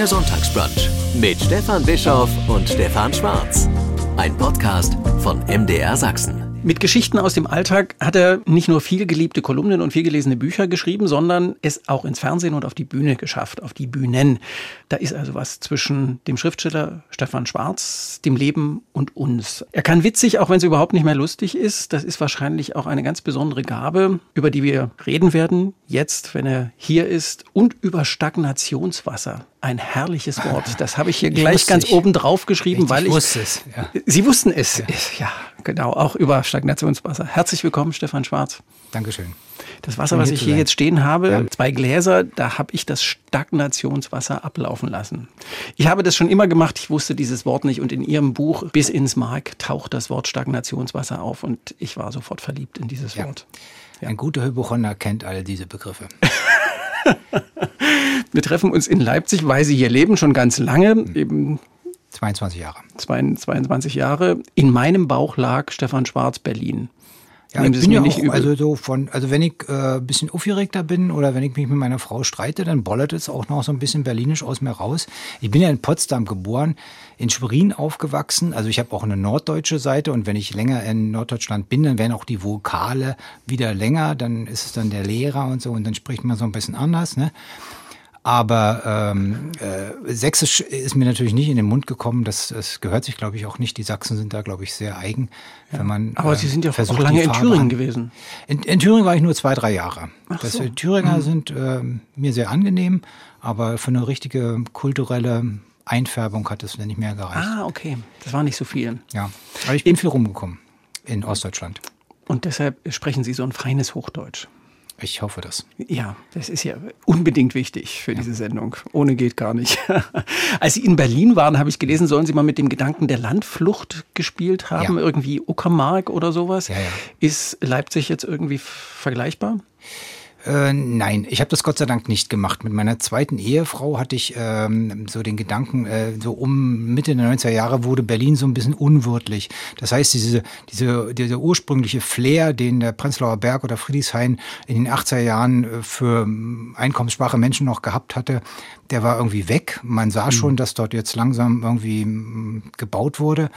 Der Sonntagsbrunch mit Stefan Bischoff und Stefan Schwarz. Ein Podcast von MDR Sachsen. Mit Geschichten aus dem Alltag hat er nicht nur viel geliebte Kolumnen und viel gelesene Bücher geschrieben, sondern es auch ins Fernsehen und auf die Bühne geschafft, auf die Bühnen. Da ist also was zwischen dem Schriftsteller Stefan Schwarz, dem Leben und uns. Er kann witzig, auch wenn es überhaupt nicht mehr lustig ist. Das ist wahrscheinlich auch eine ganz besondere Gabe, über die wir reden werden, jetzt, wenn er hier ist, und über Stagnationswasser. Ein herrliches Wort. Das habe ich hier gleich ganz ich. oben drauf geschrieben, ich weil ich wusste es. Ja. Sie wussten es. Ja. ja, genau. Auch über Stagnationswasser. Herzlich willkommen, Stefan Schwarz. Dankeschön. Das Wasser, was ich hier jetzt stehen habe, ja. zwei Gläser, da habe ich das Stagnationswasser ablaufen lassen. Ich habe das schon immer gemacht, ich wusste dieses Wort nicht und in Ihrem Buch Bis ins Mark taucht das Wort Stagnationswasser auf und ich war sofort verliebt in dieses ja. Wort. Ja. Ein guter Hypochonder kennt all diese Begriffe. Wir treffen uns in Leipzig, weil Sie hier leben, schon ganz lange. Eben 22 Jahre. 22 Jahre. In meinem Bauch lag Stefan Schwarz, Berlin. Ja, ich bin ja auch, übel. also so von, also wenn ich äh, ein bisschen aufgeregter bin oder wenn ich mich mit meiner Frau streite, dann bollert es auch noch so ein bisschen berlinisch aus mir raus. Ich bin ja in Potsdam geboren, in Schwerin aufgewachsen, also ich habe auch eine norddeutsche Seite und wenn ich länger in Norddeutschland bin, dann werden auch die Vokale wieder länger, dann ist es dann der Lehrer und so und dann spricht man so ein bisschen anders, ne? Aber ähm, äh, Sächsisch ist mir natürlich nicht in den Mund gekommen. Das, das gehört sich, glaube ich, auch nicht. Die Sachsen sind da, glaube ich, sehr eigen. Wenn man, Aber äh, Sie sind ja auch lange in Thüringen gewesen. In, in, Thüringen war ich nur zwei, drei Jahre. Ach das, so. Thüringer mhm. sind äh, mir sehr angenehm, aber für eine richtige kulturelle Einfärbung hat es nicht mehr gereicht. Ah, okay. Das war nicht so viel. Ja. Aber ich bin viel rumgekommen in Ostdeutschland. Und deshalb sprechen Sie so ein feines Hochdeutsch. Ich hoffe das. Ja, das ist ja unbedingt wichtig für ja. diese Sendung. Ohne geht gar nicht. Als Sie in Berlin waren, habe ich gelesen, sollen Sie mal mit dem Gedanken der Landflucht gespielt haben, ja. irgendwie Uckermark oder sowas. Ja, ist Leipzig jetzt irgendwie vergleichbar? Äh, nein, ich habe das Gott sei Dank nicht gemacht. Mit meiner zweiten Ehefrau hatte ich ähm, so den Gedanken, äh, so um Mitte der 90er Jahre wurde Berlin so ein bisschen unwirtlich. Das heißt, diese, diese, dieser ursprüngliche Flair, den der Prenzlauer Berg oder Friedrichshain in den 80er Jahren äh, für ähm, einkommensschwache Menschen noch gehabt hatte, der war irgendwie weg. Man sah mhm. schon, dass dort jetzt langsam irgendwie mm, gebaut wurde.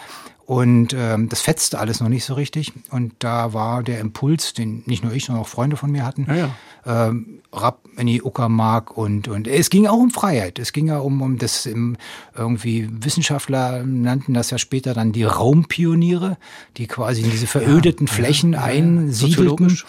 Und ähm, das fetzte alles noch nicht so richtig. Und da war der Impuls, den nicht nur ich, sondern auch Freunde von mir hatten, ja, ja. Ähm, Rapp in die Uckermark und, und es ging auch um Freiheit. Es ging ja um, um das im, irgendwie Wissenschaftler nannten das ja später dann die Raumpioniere, die quasi in diese verödeten ja, Flächen einsiedelten,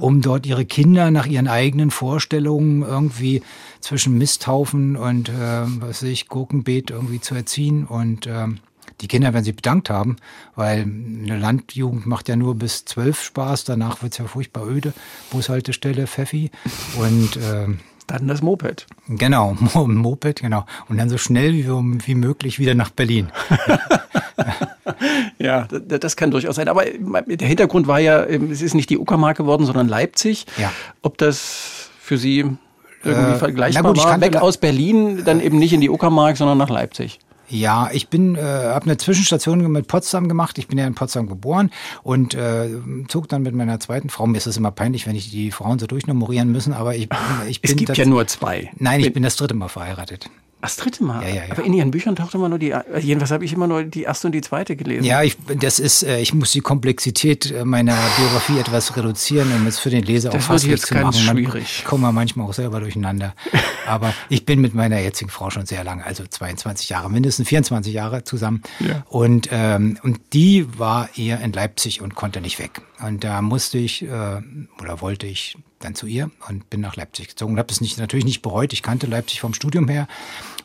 um dort ihre Kinder nach ihren eigenen Vorstellungen irgendwie zwischen Misthaufen und äh, was weiß ich, Gurkenbeet irgendwie zu erziehen und ähm, die Kinder werden sich bedankt haben, weil eine Landjugend macht ja nur bis zwölf Spaß, danach wird es ja furchtbar öde. Bushaltestelle, Pfeffi und äh, dann das Moped. Genau, Moped, genau. Und dann so schnell wie, wie möglich wieder nach Berlin. ja, das kann durchaus sein. Aber der Hintergrund war ja, ähm, es ist nicht die Uckermark geworden, sondern Leipzig. Ja. Ob das für Sie irgendwie äh, vergleichbar gut, war, weg aus Berlin, dann eben nicht in die Uckermark, sondern nach Leipzig. Ja, ich bin, äh, habe eine Zwischenstation mit Potsdam gemacht. Ich bin ja in Potsdam geboren und äh, zog dann mit meiner zweiten Frau. Mir ist es immer peinlich, wenn ich die Frauen so durchnummerieren müssen, aber ich, ich bin. Es gibt ja nur zwei. Nein, ich bin das dritte Mal verheiratet. Das dritte Mal? Ja, ja, ja. Aber in Ihren Büchern taucht immer nur die, jedenfalls habe ich immer nur die erste und die zweite gelesen. Ja, ich, das ist, äh, ich muss die Komplexität äh, meiner Biografie etwas reduzieren, um es für den Leser das auch fasslich zu machen. Das schwierig. Ich komme manchmal auch selber durcheinander. Aber ich bin mit meiner jetzigen Frau schon sehr lange, also 22 Jahre, mindestens 24 Jahre zusammen. Ja. Und, ähm, und die war eher in Leipzig und konnte nicht weg. Und da musste ich äh, oder wollte ich dann zu ihr und bin nach Leipzig gezogen. Habe es nicht, natürlich nicht bereut. Ich kannte Leipzig vom Studium her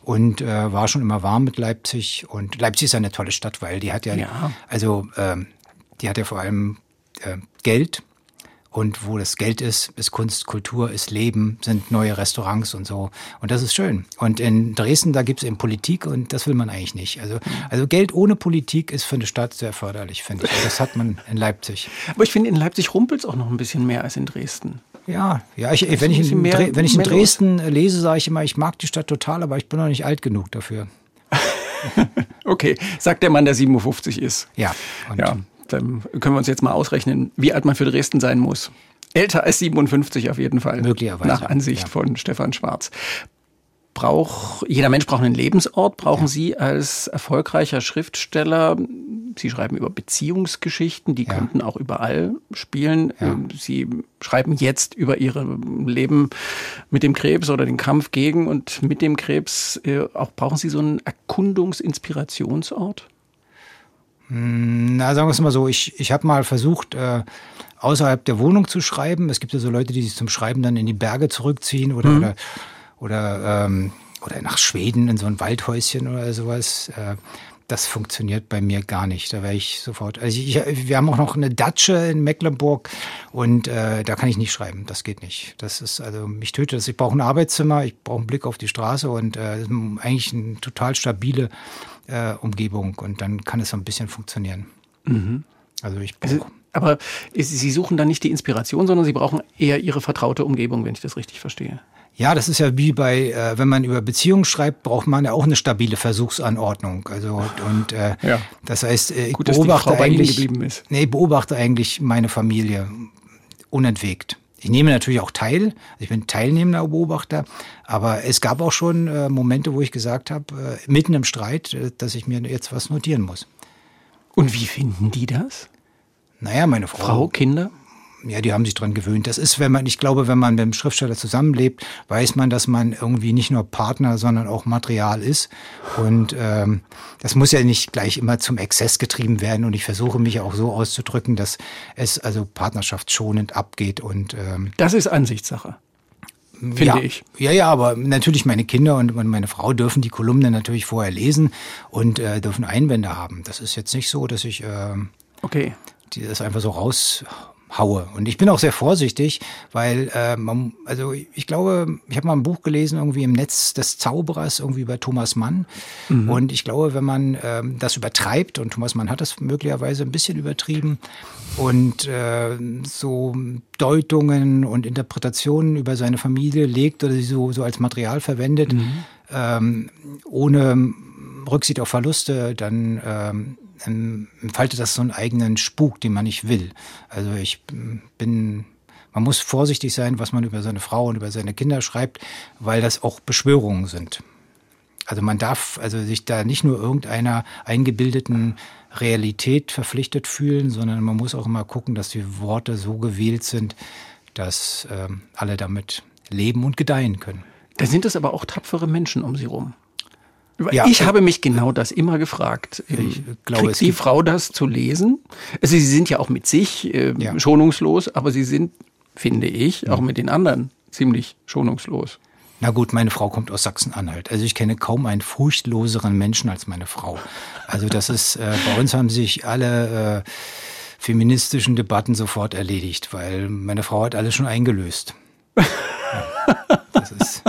und äh, war schon immer warm mit Leipzig. Und Leipzig ist eine tolle Stadt, weil die hat ja, ja. also ähm, die hat ja vor allem äh, Geld. Und wo das Geld ist, ist Kunst, Kultur, ist Leben, sind neue Restaurants und so. Und das ist schön. Und in Dresden, da gibt es eben Politik und das will man eigentlich nicht. Also, also Geld ohne Politik ist für eine Stadt sehr förderlich, finde ich. Das hat man in Leipzig. Aber ich finde, in Leipzig rumpelt es auch noch ein bisschen mehr als in Dresden. Ja, ja, ich, wenn, ich in, mehr, wenn ich in Dresden los. lese, sage ich immer, ich mag die Stadt total, aber ich bin noch nicht alt genug dafür. okay, sagt der Mann, der 57 ist. Ja. ja, dann können wir uns jetzt mal ausrechnen, wie alt man für Dresden sein muss. Älter als 57 auf jeden Fall. Möglicherweise. Nach Ansicht ja. von Stefan Schwarz. Braucht, jeder Mensch braucht einen Lebensort. Brauchen ja. Sie als erfolgreicher Schriftsteller, Sie schreiben über Beziehungsgeschichten, die ja. könnten auch überall spielen. Ja. Ähm, Sie schreiben jetzt über Ihr Leben mit dem Krebs oder den Kampf gegen und mit dem Krebs. Äh, auch brauchen Sie so einen Erkundungsinspirationsort? Hm, na, sagen wir es mal so, ich, ich habe mal versucht, äh, außerhalb der Wohnung zu schreiben. Es gibt ja so Leute, die sich zum Schreiben dann in die Berge zurückziehen oder, mhm. oder oder, ähm, oder nach Schweden in so ein Waldhäuschen oder sowas. Äh, das funktioniert bei mir gar nicht. Da wäre ich sofort. Also ich, wir haben auch noch eine Datsche in Mecklenburg und äh, da kann ich nicht schreiben. Das geht nicht. Das ist also mich tötet das. Ich brauche ein Arbeitszimmer, ich brauche einen Blick auf die Straße und äh, eigentlich eine total stabile äh, Umgebung und dann kann es so ein bisschen funktionieren. Mhm. Also ich brauche. Aber Sie suchen dann nicht die Inspiration, sondern Sie brauchen eher Ihre vertraute Umgebung, wenn ich das richtig verstehe. Ja, das ist ja wie bei, äh, wenn man über Beziehungen schreibt, braucht man ja auch eine stabile Versuchsanordnung. Also und äh, ja. das heißt, äh, ich Gut, beobachte eigentlich, nee, beobachte eigentlich meine Familie unentwegt. Ich nehme natürlich auch teil, ich bin teilnehmender Beobachter, aber es gab auch schon äh, Momente, wo ich gesagt habe, äh, mitten im Streit, äh, dass ich mir jetzt was notieren muss. Und wie finden die das? Naja, meine Frau. Frau, Kinder? Ja, die haben sich dran gewöhnt. Das ist, wenn man, ich glaube, wenn man mit dem Schriftsteller zusammenlebt, weiß man, dass man irgendwie nicht nur Partner, sondern auch Material ist. Und ähm, das muss ja nicht gleich immer zum Exzess getrieben werden. Und ich versuche mich auch so auszudrücken, dass es also partnerschaftsschonend abgeht. Und ähm, das ist Ansichtssache. Finde ja, ich. Ja, ja, aber natürlich meine Kinder und meine Frau dürfen die Kolumne natürlich vorher lesen und äh, dürfen Einwände haben. Das ist jetzt nicht so, dass ich äh, okay. die das einfach so raus haue. Und ich bin auch sehr vorsichtig, weil äh, man, also ich glaube, ich habe mal ein Buch gelesen, irgendwie im Netz des Zauberers, irgendwie über Thomas Mann. Mhm. Und ich glaube, wenn man äh, das übertreibt, und Thomas Mann hat das möglicherweise ein bisschen übertrieben, und äh, so Deutungen und Interpretationen über seine Familie legt oder sie so, so als Material verwendet, mhm. ähm, ohne Rücksicht auf Verluste, dann ähm, entfaltet das so einen eigenen Spuk, den man nicht will. Also ich bin, man muss vorsichtig sein, was man über seine Frau und über seine Kinder schreibt, weil das auch Beschwörungen sind. Also man darf also sich da nicht nur irgendeiner eingebildeten Realität verpflichtet fühlen, sondern man muss auch immer gucken, dass die Worte so gewählt sind, dass äh, alle damit leben und gedeihen können. Da sind es aber auch tapfere Menschen um sie rum. Ja, ich habe mich genau das immer gefragt. Ich glaube, Kriegt die Frau das zu lesen? Also sie sind ja auch mit sich äh, ja. schonungslos, aber sie sind, finde ich, ja. auch mit den anderen ziemlich schonungslos. Na gut, meine Frau kommt aus Sachsen-Anhalt. Also ich kenne kaum einen furchtloseren Menschen als meine Frau. Also das ist, äh, bei uns haben sich alle äh, feministischen Debatten sofort erledigt, weil meine Frau hat alles schon eingelöst. Das ist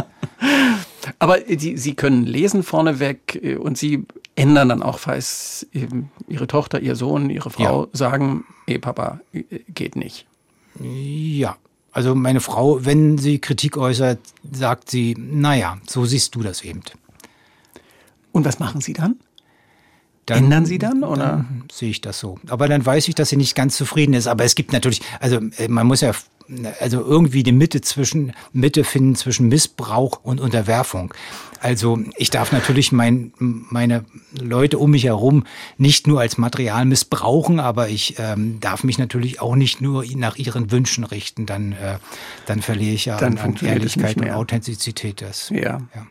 aber die, sie können lesen vorneweg äh, und sie ändern dann auch, falls ihre Tochter, ihr Sohn, ihre Frau ja. sagen, ey Papa, äh, geht nicht. Ja, also meine Frau, wenn sie Kritik äußert, sagt sie, naja, so siehst du das eben. Und was machen Sie dann? Dann, Ändern Sie dann oder dann sehe ich das so? Aber dann weiß ich, dass sie nicht ganz zufrieden ist. Aber es gibt natürlich, also äh, man muss ja also irgendwie die Mitte zwischen Mitte finden zwischen Missbrauch und Unterwerfung. Also ich darf natürlich mein, meine Leute um mich herum nicht nur als Material missbrauchen, aber ich ähm, darf mich natürlich auch nicht nur nach ihren Wünschen richten. Dann, äh, dann verliere ich ja dann an, an Ehrlichkeit und Authentizität. Das, ja. ja.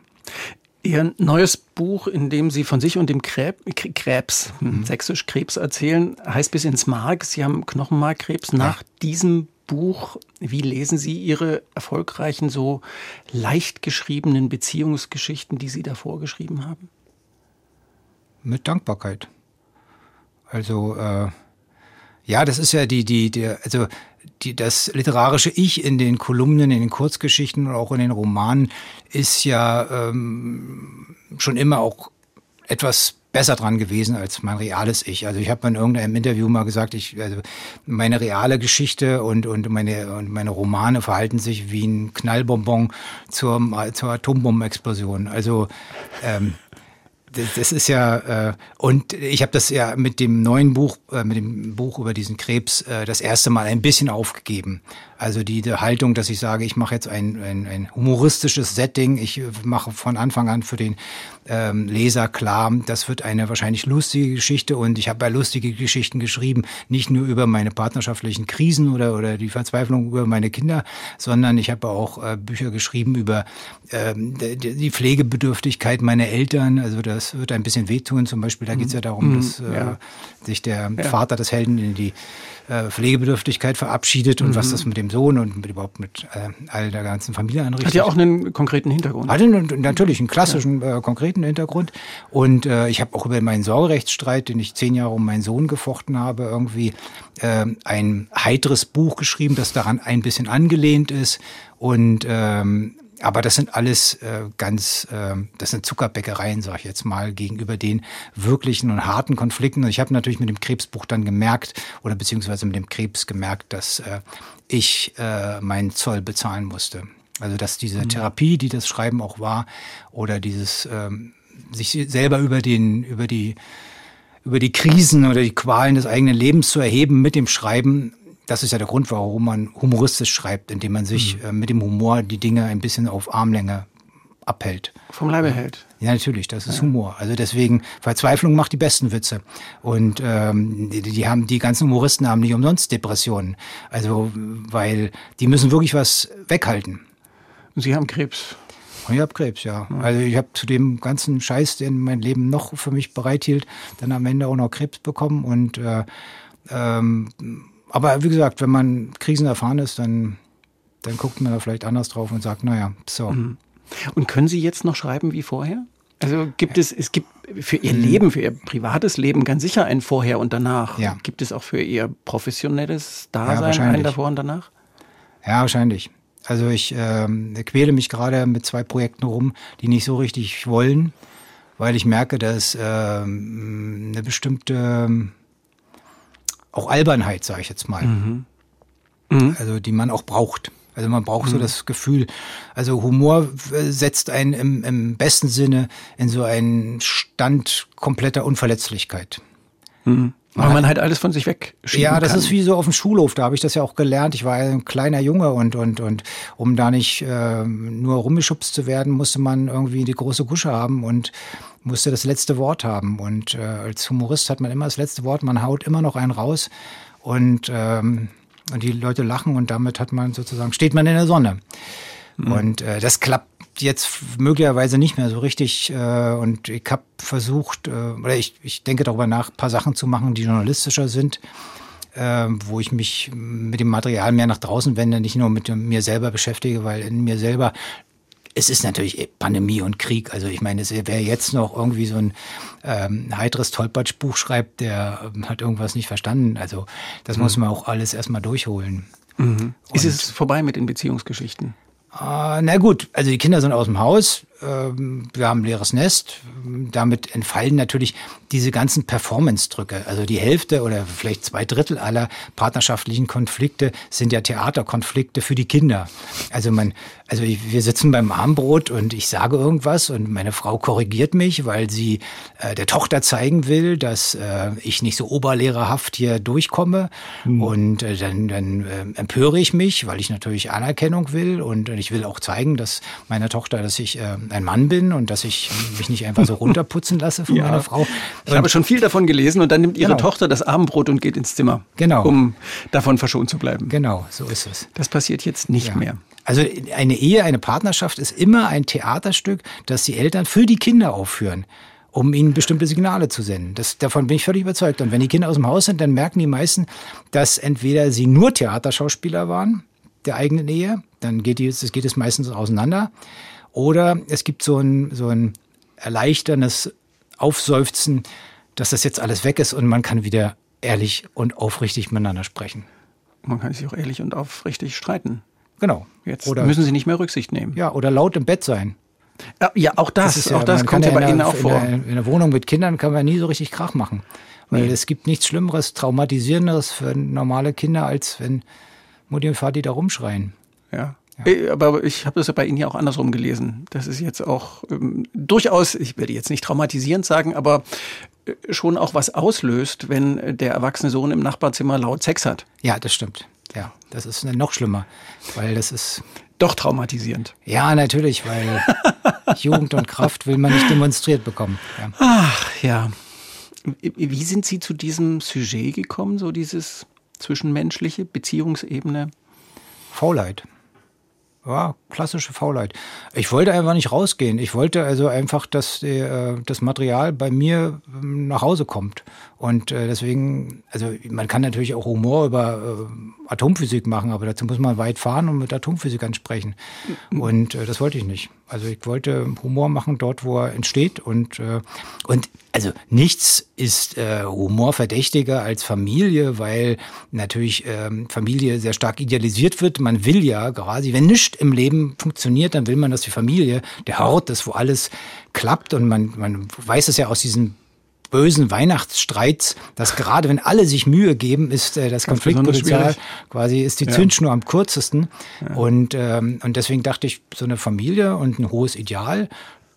Ihr neues Buch, in dem Sie von sich und dem Krebs, Krebs mhm. sächsisch Krebs erzählen, heißt bis ins Mark. Sie haben Knochenmarkkrebs. Nach ja. diesem Buch, wie lesen Sie Ihre erfolgreichen, so leicht geschriebenen Beziehungsgeschichten, die Sie davor geschrieben haben? Mit Dankbarkeit. Also, äh, ja, das ist ja die, die, der, also die, das literarische Ich in den Kolumnen, in den Kurzgeschichten und auch in den Romanen ist ja ähm, schon immer auch etwas besser dran gewesen als mein reales Ich. Also ich habe in irgendeinem Interview mal gesagt, ich, also meine reale Geschichte und, und, meine, und meine Romane verhalten sich wie ein Knallbonbon zur, zur Atombombenexplosion. Also ähm, Das, das ist ja, äh, und ich habe das ja mit dem neuen Buch, äh, mit dem Buch über diesen Krebs, äh, das erste Mal ein bisschen aufgegeben. Also die, die Haltung, dass ich sage, ich mache jetzt ein, ein, ein humoristisches Setting, ich mache von Anfang an für den ähm, Leser klar, das wird eine wahrscheinlich lustige Geschichte und ich habe bei lustige Geschichten geschrieben, nicht nur über meine partnerschaftlichen Krisen oder, oder die Verzweiflung über meine Kinder, sondern ich habe auch äh, Bücher geschrieben über ähm, die Pflegebedürftigkeit meiner Eltern. Also das wird ein bisschen wehtun. Zum Beispiel, da geht es ja darum, mhm. dass äh, ja. sich der ja. Vater des Helden in die äh, Pflegebedürftigkeit verabschiedet und mhm. was das mit dem Sohn und mit, überhaupt mit äh, all der ganzen Familie anrichtet. Hat ja auch einen konkreten Hintergrund. Hat einen, natürlich einen klassischen, ja. äh, konkreten Hintergrund. Und äh, ich habe auch über meinen Sorgerechtsstreit, den ich zehn Jahre um meinen Sohn gefochten habe, irgendwie äh, ein heiteres Buch geschrieben, das daran ein bisschen angelehnt ist. Und ähm, aber das sind alles äh, ganz, äh, das sind Zuckerbäckereien, sage ich jetzt mal, gegenüber den wirklichen und harten Konflikten. Und ich habe natürlich mit dem Krebsbuch dann gemerkt, oder beziehungsweise mit dem Krebs gemerkt, dass äh, ich äh, meinen Zoll bezahlen musste. Also dass diese mhm. Therapie, die das Schreiben auch war, oder dieses ähm, sich selber über den, über die über die Krisen oder die Qualen des eigenen Lebens zu erheben mit dem Schreiben, das ist ja der Grund, warum man humoristisch schreibt, indem man sich mhm. äh, mit dem Humor die Dinge ein bisschen auf Armlänge abhält. Vom Leibe hält. Ja, natürlich, das ist ja. Humor. Also deswegen, Verzweiflung macht die besten Witze. Und ähm, die, die haben, die ganzen Humoristen haben nicht umsonst Depressionen. Also, weil die müssen wirklich was weghalten. Und Sie haben Krebs. Und ich habe Krebs, ja. ja. Also ich habe zu dem ganzen Scheiß, den mein Leben noch für mich bereithielt, dann am Ende auch noch Krebs bekommen und äh, ähm, aber wie gesagt, wenn man Krisen erfahren ist, dann, dann guckt man da vielleicht anders drauf und sagt, naja, so. Mhm. Und können Sie jetzt noch schreiben wie vorher? Also gibt es, es gibt für Ihr. Leben, für Ihr privates Leben ganz sicher ein Vorher und Danach. Ja. Gibt es auch für Ihr professionelles Dasein ja, ein Davor und Danach? Ja, wahrscheinlich. Also ich äh, quäle mich gerade mit zwei Projekten rum, die nicht so richtig wollen, weil ich merke, dass äh, eine bestimmte auch Albernheit, sage ich jetzt mal. Mhm. Mhm. Also die man auch braucht. Also man braucht mhm. so das Gefühl, also Humor setzt einen im, im, besten Sinne in so einen Stand kompletter Unverletzlichkeit. Mhm. Weil man halt alles von sich weg Ja, das kann. ist wie so auf dem Schulhof, da habe ich das ja auch gelernt. Ich war ein kleiner Junge und, und, und um da nicht äh, nur rumgeschubst zu werden, musste man irgendwie die große Gusche haben und musste das letzte Wort haben. Und äh, als Humorist hat man immer das letzte Wort, man haut immer noch einen raus und, ähm, und die Leute lachen und damit hat man sozusagen, steht man in der Sonne. Mhm. Und äh, das klappt jetzt möglicherweise nicht mehr so richtig. Äh, und ich habe versucht, äh, oder ich, ich denke darüber nach, paar Sachen zu machen, die journalistischer sind. Äh, wo ich mich mit dem Material mehr nach draußen wende, nicht nur mit mir selber beschäftige, weil in mir selber es ist natürlich Pandemie und Krieg. Also ich meine, wer jetzt noch irgendwie so ein ähm, heiteres Tollpatsch-Buch schreibt, der ähm, hat irgendwas nicht verstanden. Also das mhm. muss man auch alles erstmal durchholen. Mhm. Ist es vorbei mit den Beziehungsgeschichten? Äh, na gut, also die Kinder sind aus dem Haus, wir haben ein leeres Nest. Damit entfallen natürlich diese ganzen Performance-Drücke. Also die Hälfte oder vielleicht zwei Drittel aller partnerschaftlichen Konflikte sind ja Theaterkonflikte für die Kinder. Also man, also wir sitzen beim Armbrot und ich sage irgendwas und meine Frau korrigiert mich, weil sie äh, der Tochter zeigen will, dass äh, ich nicht so oberlehrerhaft hier durchkomme. Mhm. Und äh, dann, dann äh, empöre ich mich, weil ich natürlich Anerkennung will und, und ich will auch zeigen, dass meiner Tochter, dass ich äh, ein Mann bin und dass ich mich nicht einfach so runterputzen lasse von ja. meiner Frau. Ich habe schon viel davon gelesen und dann nimmt ihre genau. Tochter das Abendbrot und geht ins Zimmer, genau. um davon verschont zu bleiben. Genau, so ist es. Das passiert jetzt nicht ja. mehr. Also eine Ehe, eine Partnerschaft ist immer ein Theaterstück, das die Eltern für die Kinder aufführen um ihnen bestimmte Signale zu senden. Das, davon bin ich völlig überzeugt. Und wenn die Kinder aus dem Haus sind, dann merken die meisten, dass entweder sie nur Theaterschauspieler waren, der eigenen Ehe, dann geht, die, das geht es meistens auseinander, oder es gibt so ein, so ein erleichterndes Aufseufzen, dass das jetzt alles weg ist und man kann wieder ehrlich und aufrichtig miteinander sprechen. Man kann sich auch ehrlich und aufrichtig streiten. Genau. Jetzt oder, müssen Sie nicht mehr Rücksicht nehmen. Ja, oder laut im Bett sein. Ja, auch das, das auch ja, das kommt ja bei Ihnen auch vor. In der, in der, Wohnung mit Kindern kann man nie so richtig Krach machen. Weil nee. es gibt nichts Schlimmeres, Traumatisierenderes für normale Kinder, als wenn Mutti und Vati da rumschreien. Ja. Ja. Äh, aber ich habe das ja bei Ihnen ja auch andersrum gelesen. Das ist jetzt auch ähm, durchaus, ich werde jetzt nicht traumatisierend sagen, aber äh, schon auch was auslöst, wenn der erwachsene Sohn im Nachbarzimmer laut Sex hat. Ja, das stimmt. Ja, das ist noch schlimmer, weil das ist doch traumatisierend. Ja, natürlich, weil Jugend und Kraft will man nicht demonstriert bekommen. Ja. Ach ja. Wie sind Sie zu diesem Sujet gekommen, so dieses zwischenmenschliche Beziehungsebene? Faulheit. Ja, klassische Faulheit. Ich wollte einfach nicht rausgehen. Ich wollte also einfach, dass äh, das Material bei mir ähm, nach Hause kommt. Und äh, deswegen, also man kann natürlich auch Humor über äh, Atomphysik machen, aber dazu muss man weit fahren und mit Atomphysikern sprechen. Und das wollte ich nicht. Also ich wollte Humor machen dort, wo er entsteht. Und, äh, und also nichts ist äh, humorverdächtiger als Familie, weil natürlich ähm, Familie sehr stark idealisiert wird. Man will ja quasi, wenn nichts im Leben funktioniert, dann will man, dass die Familie der Hort ist, wo alles klappt. Und man, man weiß es ja aus diesen bösen Weihnachtsstreits, dass gerade wenn alle sich Mühe geben, ist äh, das Konfliktpotenzial quasi ist die ja. Zündschnur am kürzesten. Ja. Und, ähm, und deswegen dachte ich, so eine Familie und ein hohes Ideal,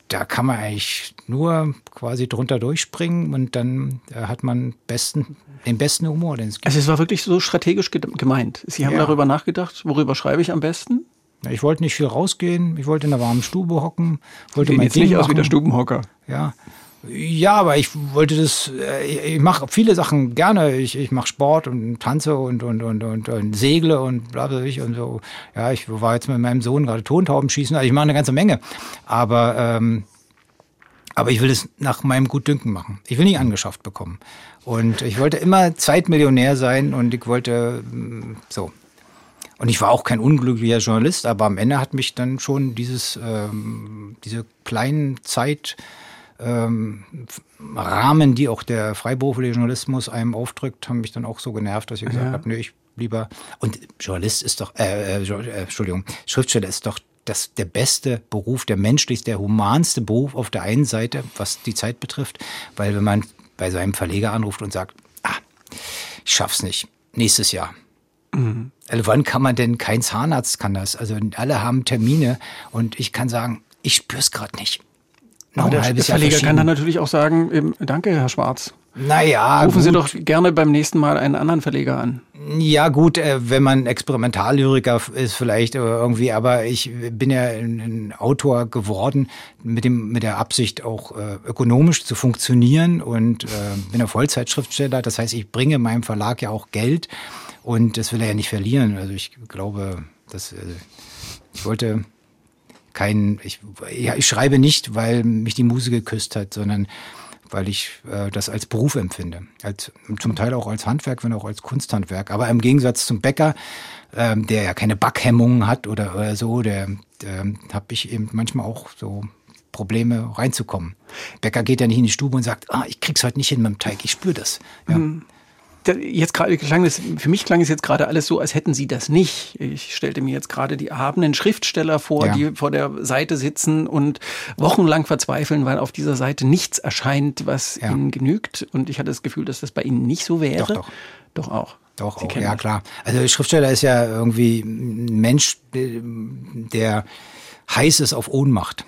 da kann man eigentlich nur quasi drunter durchspringen und dann äh, hat man besten, den besten Humor, den es gibt. Also es war wirklich so strategisch gemeint. Sie haben ja. darüber nachgedacht, worüber schreibe ich am besten? Ich wollte nicht viel rausgehen, ich wollte in einer warmen Stube hocken, wollte mein jetzt Ding nicht machen. aus wie der Stubenhocker. Ja. Ja, aber ich wollte das, äh, ich mache viele Sachen gerne. Ich, ich mache Sport und tanze und, und, und, und, und segle und bla bla und so. Ja, ich war jetzt mit meinem Sohn gerade Tontauben schießen. Also ich mache eine ganze Menge. Aber, ähm, aber ich will es nach meinem Gutdünken machen. Ich will nicht angeschafft bekommen. Und ich wollte immer Zeitmillionär sein und ich wollte mm, so. Und ich war auch kein unglücklicher Journalist, aber am Ende hat mich dann schon dieses, ähm, diese kleinen Zeit, ähm, Rahmen, die auch der freiberufliche Journalismus einem aufdrückt, haben mich dann auch so genervt, dass ich gesagt ja. habe, nee, ich lieber. Und Journalist ist doch, äh, äh, äh, Entschuldigung, Schriftsteller ist doch das, der beste Beruf, der menschlichste, der humanste Beruf auf der einen Seite, was die Zeit betrifft, weil wenn man bei seinem Verleger anruft und sagt, ah, ich schaff's nicht, nächstes Jahr. Mhm. Also wann kann man denn, kein Zahnarzt kann das, also alle haben Termine und ich kann sagen, ich spür's gerade nicht noch Aber der, der Verleger kann dann natürlich auch sagen, danke, Herr Schwarz. Naja. Rufen gut. Sie doch gerne beim nächsten Mal einen anderen Verleger an. Ja, gut, äh, wenn man Experimentallyriker ist, vielleicht irgendwie, aber ich bin ja ein Autor geworden mit, dem, mit der Absicht, auch äh, ökonomisch zu funktionieren und äh, bin ein Vollzeitschriftsteller. Das heißt, ich bringe meinem Verlag ja auch Geld und das will er ja nicht verlieren. Also ich glaube, dass ich wollte kein, ich, ja, ich schreibe nicht, weil mich die Muse geküsst hat, sondern weil ich äh, das als Beruf empfinde. Als, zum Teil auch als Handwerk, wenn auch als Kunsthandwerk. Aber im Gegensatz zum Bäcker, ähm, der ja keine Backhemmungen hat oder, oder so, der, der habe ich eben manchmal auch so Probleme reinzukommen. Bäcker geht ja nicht in die Stube und sagt, ah, ich krieg's heute nicht hin mit dem Teig, ich spüre das. Ja. Mhm jetzt gerade klang es, für mich klang es jetzt gerade alles so, als hätten sie das nicht. Ich stellte mir jetzt gerade die erhabenen Schriftsteller vor, ja. die vor der Seite sitzen und wochenlang verzweifeln, weil auf dieser Seite nichts erscheint, was ja. ihnen genügt. Und ich hatte das Gefühl, dass das bei ihnen nicht so wäre. Doch, doch. Doch auch. Doch, auch, ja klar. Also Schriftsteller ist ja irgendwie ein Mensch, der heiß ist auf Ohnmacht.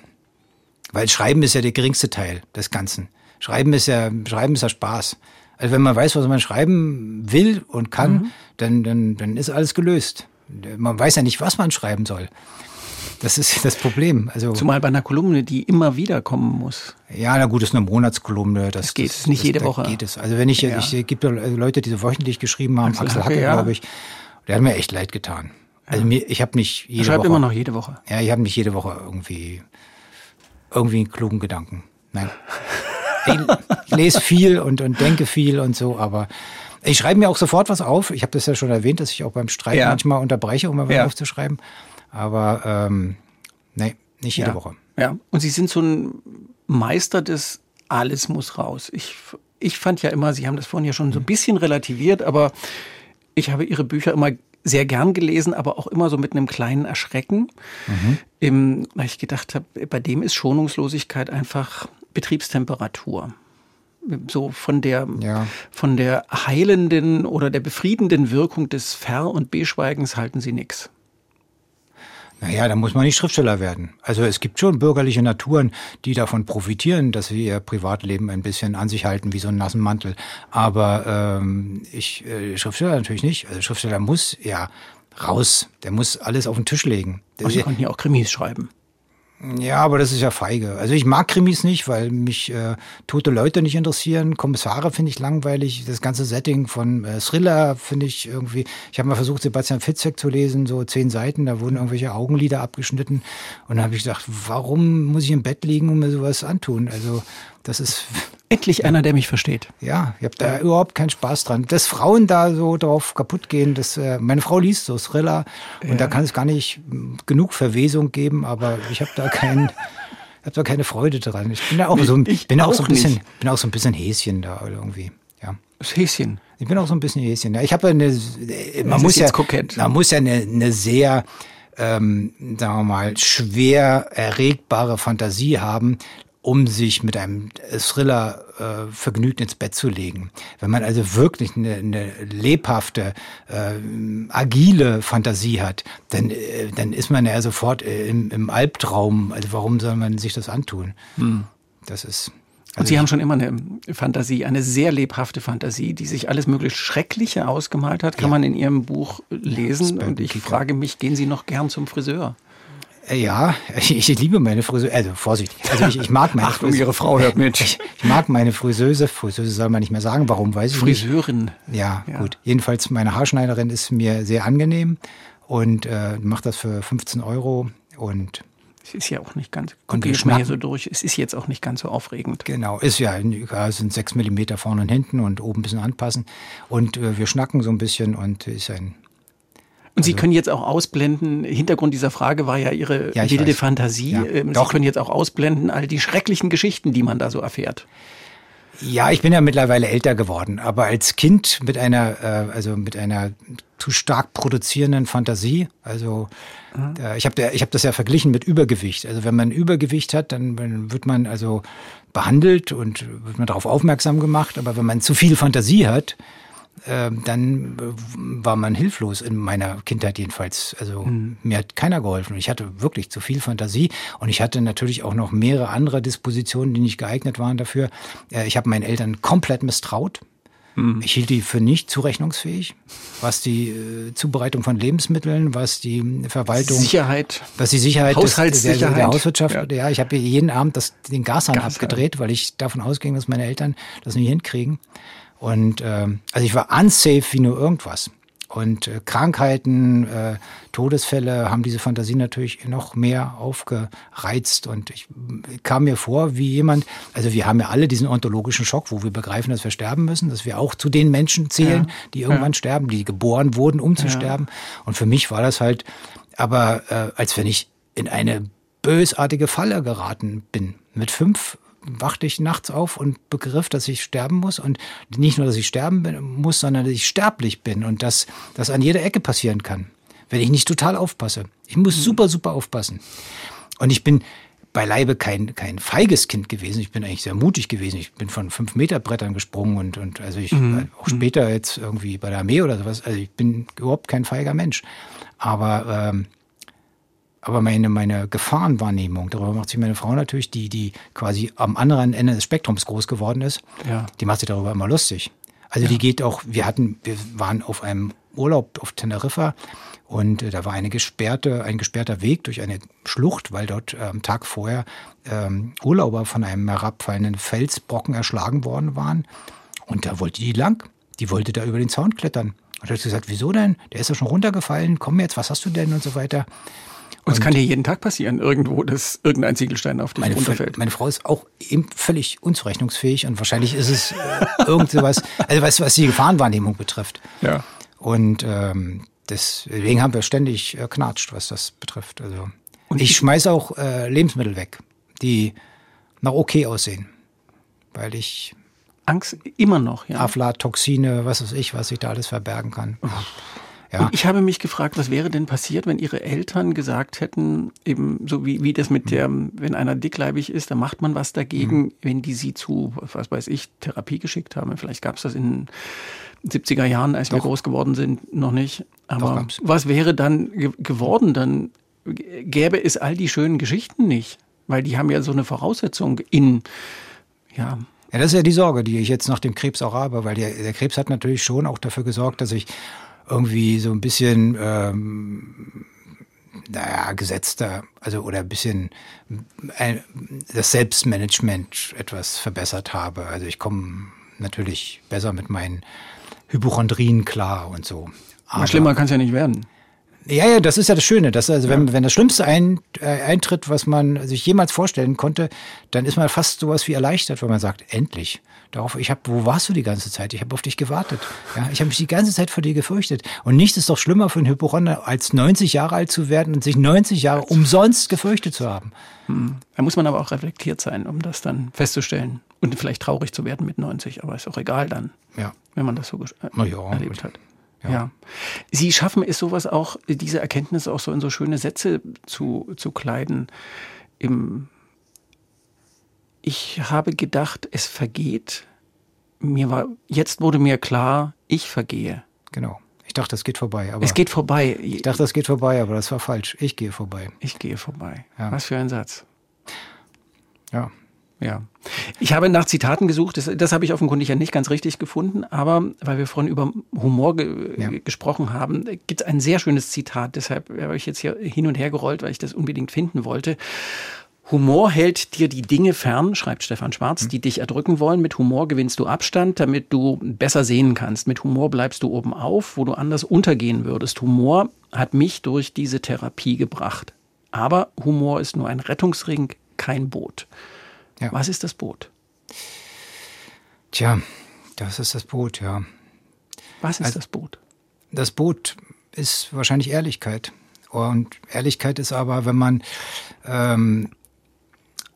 Weil Schreiben ist ja der geringste Teil des Ganzen. Schreiben ist ja, Schreiben ist ja Spaß. Also wenn man weiß, was man schreiben will und kann, mhm. dann, dann, dann ist alles gelöst. Man weiß ja nicht, was man schreiben soll. Das ist das Problem. Also, Zumal bei einer Kolumne, die immer wieder kommen muss. Ja, na gut, das ist eine Monatskolumne. Das, das geht das, nicht das, jede Woche. Geht es. Also wenn ich, ja. ich, es gibt Leute, die so wöchentlich geschrieben haben, Axel, Axel Hacke, ja. glaube ich, der hat mir echt leid getan. Also mir, ich habe nicht jede Woche. immer noch jede Woche. Ja, ich habe nicht jede Woche irgendwie irgendwie einen klugen Gedanken. Nein. ich lese viel und, und denke viel und so, aber ich schreibe mir auch sofort was auf. Ich habe das ja schon erwähnt, dass ich auch beim Streit ja. manchmal unterbreche, um mal was ja. aufzuschreiben. Aber ähm, nee, nicht jede ja. Woche. Ja, und Sie sind so ein Meister des Alles muss raus. Ich, ich fand ja immer, Sie haben das vorhin ja schon so ein bisschen relativiert, aber ich habe Ihre Bücher immer sehr gern gelesen, aber auch immer so mit einem kleinen Erschrecken, mhm. im, weil ich gedacht habe, bei dem ist Schonungslosigkeit einfach Betriebstemperatur. So von der, ja. von der heilenden oder der befriedenden Wirkung des Ver- und Beschweigens halten Sie nichts. Naja, da muss man nicht Schriftsteller werden. Also es gibt schon bürgerliche Naturen, die davon profitieren, dass sie ihr Privatleben ein bisschen an sich halten, wie so einen nassen Mantel. Aber ähm, ich, äh, Schriftsteller natürlich nicht. Also Schriftsteller muss ja raus. Der muss alles auf den Tisch legen. Aber Sie konnten ja auch Krimis schreiben. Ja, aber das ist ja feige. Also ich mag Krimis nicht, weil mich äh, tote Leute nicht interessieren. Kommissare finde ich langweilig. Das ganze Setting von äh, Thriller finde ich irgendwie. Ich habe mal versucht, Sebastian Fitzek zu lesen, so zehn Seiten. Da wurden irgendwelche Augenlider abgeschnitten. Und da habe ich gedacht, warum muss ich im Bett liegen und mir sowas antun? Also das ist endlich einer, der mich versteht. Ja, ich habe da überhaupt keinen Spaß dran. Dass Frauen da so drauf kaputt gehen, das, äh, meine Frau liest so Thriller und ja. da kann es gar nicht genug Verwesung geben, aber ich habe da keinen. Ich habe da keine Freude dran. Ich bin da auch so, ich bin auch, so ein bisschen, nicht. bin auch so ein bisschen Häschen da irgendwie. Ja. Das Häschen. Ich bin auch so ein bisschen Häschen. Ich habe eine, man muss ja, kokett. man muss ja eine, eine sehr, ähm, sagen wir mal, schwer erregbare Fantasie haben, um sich mit einem Thriller äh, vergnügt ins Bett zu legen. Wenn man also wirklich eine, eine lebhafte, äh, agile Fantasie hat, dann, äh, dann ist man ja sofort äh, im, im Albtraum. Also warum soll man sich das antun? Hm. Das ist. Also und Sie haben schon immer eine Fantasie, eine sehr lebhafte Fantasie, die sich alles mögliche Schreckliche ausgemalt hat, kann ja. man in Ihrem Buch lesen. Ja, und ich frage mich, gehen Sie noch gern zum Friseur? Äh, ja, ich, ich, liebe meine Friseuse. Also vorsichtig. Also ich, ich mag meine Achtung, Friseuse. Ihre Frau hört mit. Ich, ich, mag meine Friseuse. Friseuse soll man nicht mehr sagen. Warum weiß ich Friseurin. nicht. Friseurin. Ja, ja, gut. Jedenfalls meine Haarschneiderin ist mir sehr angenehm und äh, macht das für 15 Euro und es ist ja auch nicht ganz, und wir schnappen, hier so durch, es ist jetzt auch nicht ganz so aufregend. Genau, ist ja, es sind sechs Millimeter vorne und hinten und oben ein bisschen anpassen. Und äh, wir schnacken so ein bisschen und ist ein und also, Sie können jetzt auch ausblenden, Hintergrund dieser Frage war ja Ihre ja, wilde weiß. Fantasie. Ja, ähm, Sie können jetzt auch ausblenden all die schrecklichen Geschichten, die man da so erfährt. Ja, ich bin ja mittlerweile älter geworden, aber als Kind mit einer, äh, also mit einer zu stark produzierenden Fantasie, also mhm. äh, ich habe ich hab das ja verglichen mit Übergewicht. Also wenn man Übergewicht hat, dann, wird man also behandelt und wird man darauf aufmerksam gemacht, aber wenn man zu viel Fantasie hat, dann äh, war man hilflos in meiner Kindheit jedenfalls. Also mhm. mir hat keiner geholfen. Ich hatte wirklich zu viel Fantasie und ich hatte natürlich auch noch mehrere andere Dispositionen, die nicht geeignet waren dafür. Äh, ich habe meinen Eltern komplett misstraut. Mhm. Ich hielt die für nicht zurechnungsfähig, was die äh, Zubereitung von Lebensmitteln, was die Verwaltung, Sicherheit, was die Sicherheit Haushaltssicherheit. Des, der, der Hauswirtschaft. Ja, ja ich habe jeden Abend das, den Gashahn, Gashahn abgedreht, weil ich davon ausging, dass meine Eltern das nicht hinkriegen. Und äh, also ich war unsafe wie nur irgendwas. Und äh, Krankheiten, äh, Todesfälle haben diese Fantasie natürlich noch mehr aufgereizt. Und ich kam mir vor wie jemand, also wir haben ja alle diesen ontologischen Schock, wo wir begreifen, dass wir sterben müssen, dass wir auch zu den Menschen zählen, ja. die irgendwann ja. sterben, die geboren wurden, um zu ja. sterben. Und für mich war das halt, aber äh, als wenn ich in eine bösartige Falle geraten bin. Mit fünf wachte ich nachts auf und begriff, dass ich sterben muss und nicht nur, dass ich sterben muss, sondern dass ich sterblich bin und dass das an jeder Ecke passieren kann, wenn ich nicht total aufpasse. Ich muss mhm. super, super aufpassen. Und ich bin beileibe kein, kein feiges Kind gewesen. Ich bin eigentlich sehr mutig gewesen. Ich bin von fünf Meter Brettern gesprungen und, und also ich mhm. auch später jetzt irgendwie bei der Armee oder sowas. Also ich bin überhaupt kein feiger Mensch. Aber ähm, aber meine, meine Gefahrenwahrnehmung, darüber macht sich meine Frau natürlich, die, die quasi am anderen Ende des Spektrums groß geworden ist, ja. die macht sich darüber immer lustig. Also ja. die geht auch, wir hatten, wir waren auf einem Urlaub auf Teneriffa und äh, da war eine gesperrte, ein gesperrter Weg durch eine Schlucht, weil dort äh, am Tag vorher ähm, Urlauber von einem herabfallenden Felsbrocken erschlagen worden waren. Und da wollte die lang. Die wollte da über den Zaun klettern. Und da hat sie gesagt, wieso denn? Der ist ja schon runtergefallen, komm jetzt, was hast du denn und so weiter. Und es kann ja jeden Tag passieren, irgendwo, dass irgendein Ziegelstein auf dich runterfällt. Meine Frau ist auch eben völlig unzurechnungsfähig und wahrscheinlich ist es äh, irgend sowas, also was, was die Gefahrenwahrnehmung betrifft. Ja. Und ähm, deswegen haben wir ständig äh, knatscht, was das betrifft. Also und ich schmeiße auch äh, Lebensmittel weg, die noch okay aussehen, weil ich Angst immer noch, ja. Aflatoxine, was weiß ich, was sich da alles verbergen kann. Ja. Und ich habe mich gefragt, was wäre denn passiert, wenn ihre Eltern gesagt hätten, eben so wie, wie das mit der, wenn einer dickleibig ist, dann macht man was dagegen, mhm. wenn die sie zu, was weiß ich, Therapie geschickt haben. Vielleicht gab es das in den 70er Jahren, als Doch. wir groß geworden sind, noch nicht. Aber was wäre dann ge geworden? Dann gäbe es all die schönen Geschichten nicht, weil die haben ja so eine Voraussetzung in, ja. Ja, das ist ja die Sorge, die ich jetzt nach dem Krebs auch habe, weil der, der Krebs hat natürlich schon auch dafür gesorgt, dass ich irgendwie so ein bisschen ähm, naja, gesetzter, also oder ein bisschen äh, das Selbstmanagement etwas verbessert habe. Also ich komme natürlich besser mit meinen Hypochondrien klar und so. Aber schlimmer kann es ja nicht werden. Ja, ja, das ist ja das Schöne. Dass also, wenn, wenn das Schlimmste ein, äh, eintritt, was man sich jemals vorstellen konnte, dann ist man fast sowas wie erleichtert, wenn man sagt, endlich. Darauf, ich habe, wo warst du die ganze Zeit? Ich habe auf dich gewartet. Ja, ich habe mich die ganze Zeit vor dir gefürchtet. Und nichts ist doch schlimmer für einen Hypochonder, als 90 Jahre alt zu werden und sich 90 Jahre umsonst gefürchtet zu haben. Hm. Da muss man aber auch reflektiert sein, um das dann festzustellen und vielleicht traurig zu werden mit 90. Aber ist auch egal dann, ja. wenn man das so äh, ja, erlebt hat. Ja. ja. Sie schaffen es sowas auch, diese Erkenntnis auch so in so schöne Sätze zu, zu kleiden. Im ich habe gedacht, es vergeht. Mir war, jetzt wurde mir klar, ich vergehe. Genau. Ich dachte, es geht vorbei. Aber es geht vorbei. Ich dachte, es geht vorbei, aber das war falsch. Ich gehe vorbei. Ich gehe vorbei. Ja. Was für ein Satz. Ja. Ja. Ich habe nach Zitaten gesucht, das, das habe ich offenkundig ja nicht ganz richtig gefunden, aber weil wir vorhin über Humor ge ja. gesprochen haben, gibt es ein sehr schönes Zitat, deshalb habe ich jetzt hier hin und her gerollt, weil ich das unbedingt finden wollte. Humor hält dir die Dinge fern, schreibt Stefan Schwarz, die dich erdrücken wollen. Mit Humor gewinnst du Abstand, damit du besser sehen kannst. Mit Humor bleibst du oben auf, wo du anders untergehen würdest. Humor hat mich durch diese Therapie gebracht. Aber Humor ist nur ein Rettungsring, kein Boot. Ja. Was ist das Boot? Tja, das ist das Boot, ja. Was ist also, das Boot? Das Boot ist wahrscheinlich Ehrlichkeit. Und Ehrlichkeit ist aber, wenn man ähm,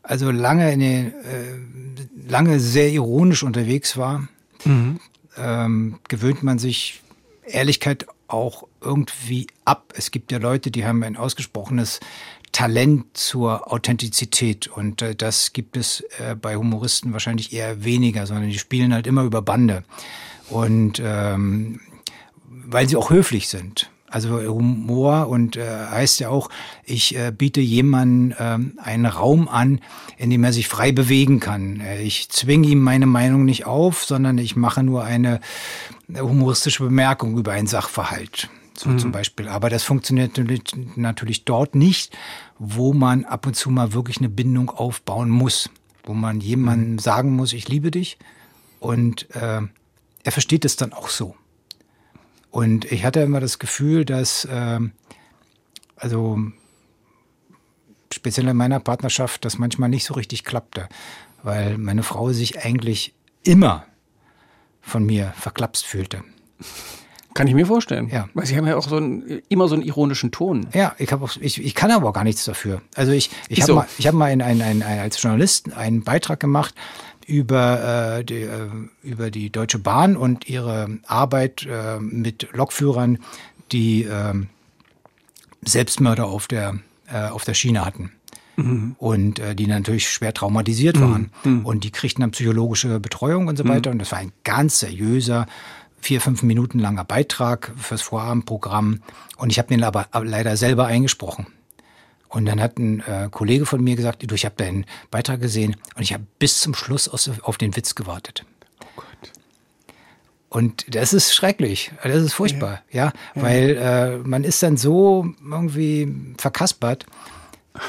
also lange in den, äh, lange sehr ironisch unterwegs war, mhm. ähm, gewöhnt man sich Ehrlichkeit auch irgendwie ab. Es gibt ja Leute, die haben ein ausgesprochenes Talent zur Authentizität. Und äh, das gibt es äh, bei Humoristen wahrscheinlich eher weniger, sondern die spielen halt immer über Bande. Und ähm, weil sie auch höflich sind. Also Humor und äh, heißt ja auch, ich äh, biete jemandem äh, einen Raum an, in dem er sich frei bewegen kann. Äh, ich zwinge ihm meine Meinung nicht auf, sondern ich mache nur eine humoristische Bemerkung über einen Sachverhalt. So mhm. zum Beispiel. Aber das funktioniert natürlich dort nicht, wo man ab und zu mal wirklich eine Bindung aufbauen muss. Wo man jemandem mhm. sagen muss, ich liebe dich. Und äh, er versteht es dann auch so. Und ich hatte immer das Gefühl, dass, äh, also speziell in meiner Partnerschaft, das manchmal nicht so richtig klappte, weil meine Frau sich eigentlich immer von mir verklapst fühlte. Kann ich mir vorstellen. Ja. Weil Sie haben ja auch so einen, immer so einen ironischen Ton. Ja, ich, hab auch, ich, ich kann aber auch gar nichts dafür. Also ich, ich habe so. mal, ich hab mal in, ein, ein, ein, als Journalist einen Beitrag gemacht über, äh, die, äh, über die Deutsche Bahn und ihre Arbeit äh, mit Lokführern, die äh, Selbstmörder auf der, äh, auf der Schiene hatten. Mhm. Und äh, die natürlich schwer traumatisiert waren. Mhm. Und die kriegten dann psychologische Betreuung und so mhm. weiter. Und das war ein ganz seriöser, vier, fünf Minuten langer Beitrag fürs Vorabendprogramm. Und ich habe den aber leider selber eingesprochen. Und dann hat ein äh, Kollege von mir gesagt, du, ich habe deinen Beitrag gesehen und ich habe bis zum Schluss aus, auf den Witz gewartet. Oh Gott. Und das ist schrecklich, das ist furchtbar, ja, ja, weil äh, man ist dann so irgendwie verkaspert.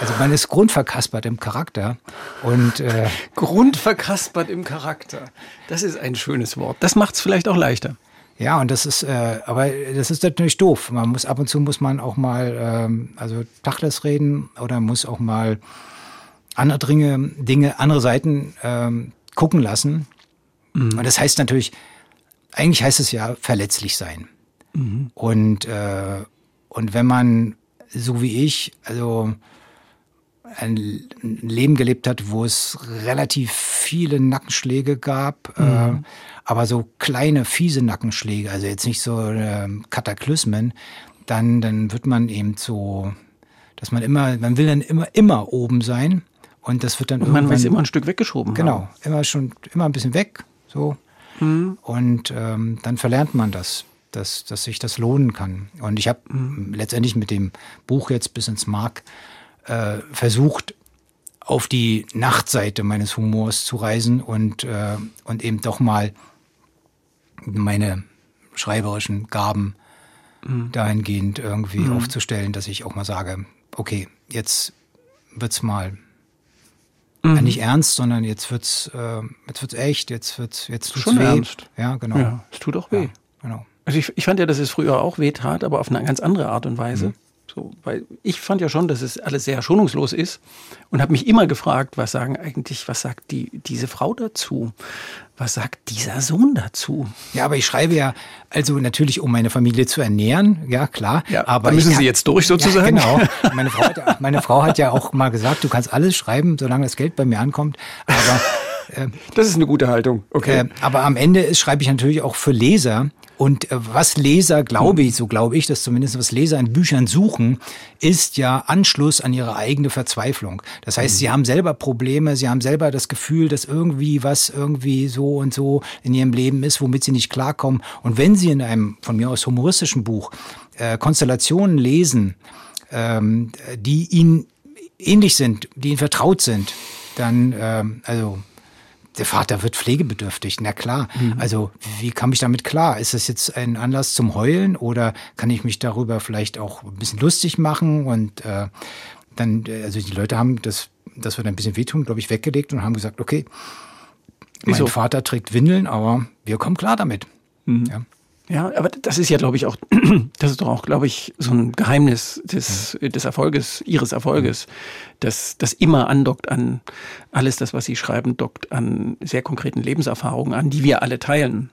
Also man ist grundverkaspert im Charakter und äh, grundverkaspert im Charakter. Das ist ein schönes Wort. Das macht es vielleicht auch leichter. Ja, und das ist, äh, aber das ist natürlich doof. Man muss ab und zu muss man auch mal, ähm, also Tachles reden oder muss auch mal andere Dinge, Dinge andere Seiten ähm, gucken lassen. Mhm. Und das heißt natürlich, eigentlich heißt es ja verletzlich sein. Mhm. Und äh, und wenn man so wie ich, also ein Leben gelebt hat, wo es relativ viele Nackenschläge gab, äh, mhm. äh, aber so kleine, fiese Nackenschläge, also jetzt nicht so äh, Kataklysmen, dann, dann wird man eben so, dass man immer, man will dann immer, immer oben sein und das wird dann und man ist immer ein Stück weggeschoben. Genau, haben. immer schon, immer ein bisschen weg, so. Mhm. Und ähm, dann verlernt man das. dass, dass sich das lohnen kann. Und ich habe mhm. letztendlich mit dem Buch jetzt bis ins Mark äh, versucht, auf die Nachtseite meines Humors zu reisen und, äh, und eben doch mal meine schreiberischen Gaben mhm. dahingehend irgendwie mhm. aufzustellen, dass ich auch mal sage, okay, jetzt wird's mal mhm. ja, nicht ernst, sondern jetzt wird's, äh, jetzt wird's echt, jetzt wird's, jetzt tut's Schon weh. ernst. Ja, genau. Ja, es tut auch weh. Ja, genau. Also ich, ich fand ja, dass es früher auch weh tat, aber auf eine ganz andere Art und Weise. So, weil ich fand ja schon, dass es alles sehr schonungslos ist und habe mich immer gefragt, was sagen eigentlich, was sagt die, diese Frau dazu? Was sagt dieser Sohn dazu? Ja, aber ich schreibe ja, also natürlich, um meine Familie zu ernähren, ja klar. Ja, aber müssen kann, Sie jetzt durch sozusagen? Ja, genau. Meine Frau, hat, meine Frau hat ja auch mal gesagt, du kannst alles schreiben, solange das Geld bei mir ankommt. Aber äh, das ist eine gute Haltung. Okay. Äh, aber am Ende schreibe ich natürlich auch für Leser. Und äh, was Leser, glaube ich, so glaube ich, dass zumindest was Leser in Büchern suchen, ist ja Anschluss an ihre eigene Verzweiflung. Das heißt, mhm. sie haben selber Probleme, sie haben selber das Gefühl, dass irgendwie was irgendwie so und so in ihrem Leben ist, womit sie nicht klarkommen. Und wenn sie in einem von mir aus humoristischen Buch äh, Konstellationen lesen, ähm, die ihnen ähnlich sind, die ihnen vertraut sind, dann, ähm, also der Vater wird pflegebedürftig, na klar. Mhm. Also wie kam ich damit klar? Ist das jetzt ein Anlass zum Heulen oder kann ich mich darüber vielleicht auch ein bisschen lustig machen? Und äh, dann, äh, also die Leute haben das, das wird ein bisschen wehtun, glaube ich, weggelegt und haben gesagt, okay, mein Vater trägt Windeln, aber wir kommen klar damit. Mhm. Ja. Ja, aber das ist ja, glaube ich, auch, das ist doch auch, glaube ich, so ein Geheimnis des, des Erfolges, ihres Erfolges, dass das immer andockt an alles das, was sie schreiben, dockt an sehr konkreten Lebenserfahrungen an, die wir alle teilen.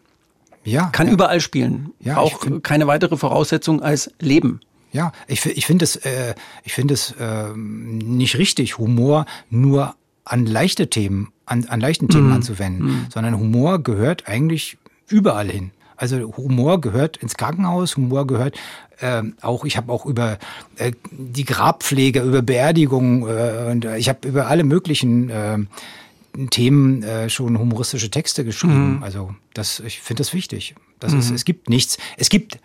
Ja. Kann ja. überall spielen. Ja, auch keine weitere Voraussetzung als Leben. Ja, ich, ich finde es, äh, ich finde es äh, nicht richtig, Humor nur an leichte Themen, an, an leichten Themen mhm. anzuwenden, mhm. sondern Humor gehört eigentlich überall hin. Also Humor gehört ins Krankenhaus, Humor gehört äh, auch, ich habe auch über äh, die Grabpflege, über Beerdigungen äh, und äh, ich habe über alle möglichen äh, Themen äh, schon humoristische Texte geschrieben. Mhm. Also das, ich finde das wichtig. Das mhm. ist, es gibt nichts. Es gibt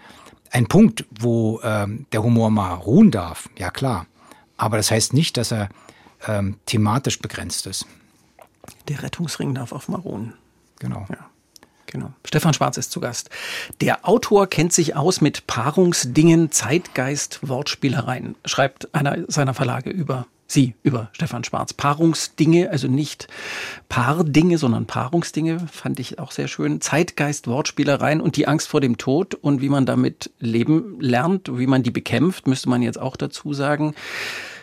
einen Punkt, wo ähm, der Humor mal ruhen darf, ja klar. Aber das heißt nicht, dass er ähm, thematisch begrenzt ist. Der Rettungsring darf auf mal ruhen. Genau. Ja. Genau. Stefan Schwarz ist zu Gast. Der Autor kennt sich aus mit Paarungsdingen, Zeitgeist, Wortspielereien, schreibt einer seiner Verlage über Sie, über Stefan Schwarz. Paarungsdinge, also nicht Paardinge, sondern Paarungsdinge, fand ich auch sehr schön. Zeitgeist, Wortspielereien und die Angst vor dem Tod und wie man damit leben lernt, wie man die bekämpft, müsste man jetzt auch dazu sagen.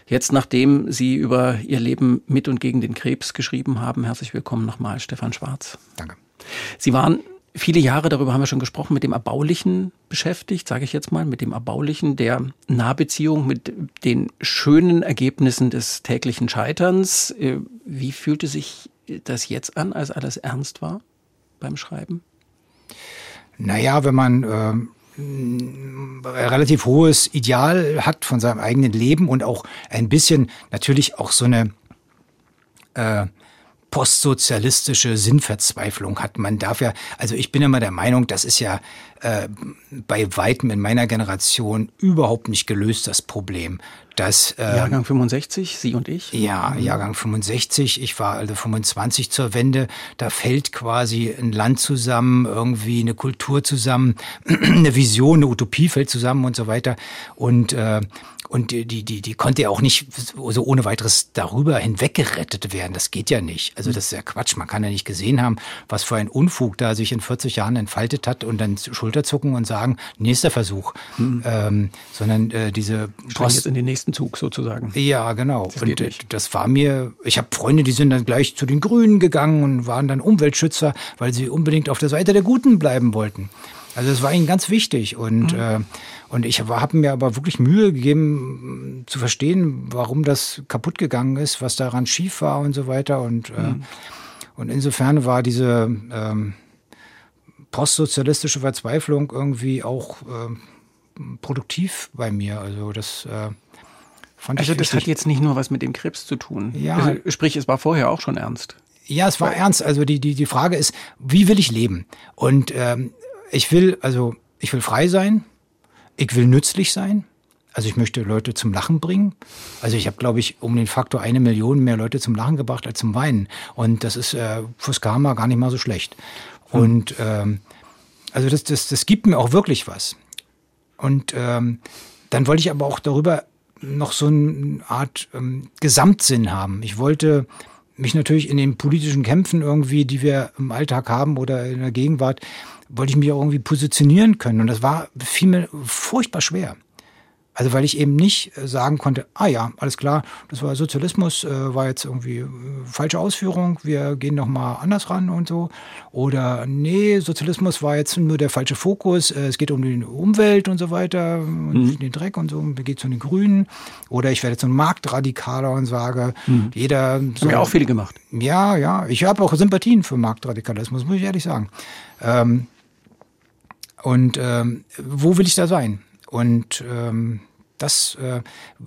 Jetzt, nachdem Sie über Ihr Leben mit und gegen den Krebs geschrieben haben, herzlich willkommen nochmal, Stefan Schwarz. Danke. Sie waren viele Jahre, darüber haben wir schon gesprochen, mit dem Erbaulichen beschäftigt, sage ich jetzt mal, mit dem Erbaulichen der Nahbeziehung, mit den schönen Ergebnissen des täglichen Scheiterns. Äh, wie fühlte sich das jetzt an, als alles ernst war beim Schreiben? Naja, wenn man äh, relativ hohes Ideal hat von seinem eigenen Leben und auch ein bisschen natürlich auch so eine äh, postsozialistische Sinnverzweiflung hat. Man darf ja, also ich bin immer der Meinung, das ist ja äh, bei weitem in meiner Generation überhaupt nicht gelöst, das Problem. Dass, äh, Jahrgang 65, Sie und ich? Ja, mhm. Jahrgang 65. Ich war also 25 zur Wende. Da fällt quasi ein Land zusammen, irgendwie eine Kultur zusammen, eine Vision, eine Utopie fällt zusammen und so weiter. Und äh, und die, die, die, die konnte ja auch nicht so ohne weiteres darüber hinweggerettet werden. Das geht ja nicht. Also das ist ja Quatsch. Man kann ja nicht gesehen haben, was für ein Unfug da sich in 40 Jahren entfaltet hat und dann Schulterzucken und sagen, nächster Versuch. Mhm. Ähm, sondern äh, diese Post jetzt in den nächsten Zug sozusagen. Ja, genau. Das und das war mir, ich habe Freunde, die sind dann gleich zu den Grünen gegangen und waren dann Umweltschützer, weil sie unbedingt auf der Seite der Guten bleiben wollten. Also das war ihnen ganz wichtig und mhm. äh, und ich habe mir aber wirklich Mühe gegeben zu verstehen, warum das kaputt gegangen ist, was daran schief war und so weiter und äh, mhm. und insofern war diese ähm, postsozialistische Verzweiflung irgendwie auch äh, produktiv bei mir. Also das äh, fand also ich. Also das hat jetzt nicht nur was mit dem Krebs zu tun. Ja. Also, sprich, es war vorher auch schon ernst. Ja, es war ernst. Also die, die, die Frage ist, wie will ich leben? Und ähm, ich will, also ich will frei sein, ich will nützlich sein. Also ich möchte Leute zum Lachen bringen. Also ich habe, glaube ich, um den Faktor eine Million mehr Leute zum Lachen gebracht als zum Weinen. Und das ist äh, fürs Karma gar nicht mal so schlecht. Hm. Und ähm, also das, das, das gibt mir auch wirklich was. Und ähm, dann wollte ich aber auch darüber noch so eine Art ähm, Gesamtsinn haben. Ich wollte mich natürlich in den politischen Kämpfen irgendwie, die wir im Alltag haben oder in der Gegenwart, wollte ich mich auch irgendwie positionieren können. Und das war vielmehr furchtbar schwer. Also weil ich eben nicht äh, sagen konnte, ah ja, alles klar, das war Sozialismus, äh, war jetzt irgendwie äh, falsche Ausführung, wir gehen noch mal anders ran und so. Oder nee, Sozialismus war jetzt nur der falsche Fokus, äh, es geht um die Umwelt und so weiter, mhm. und den Dreck und so, mir geht zu den Grünen. Oder ich werde jetzt ein Marktradikaler und sage, mhm. jeder... So, Haben ja auch viele gemacht. Ja, ja, ich habe auch Sympathien für Marktradikalismus, muss ich ehrlich sagen. Ähm, und ähm, wo will ich da sein? Und ähm, das äh,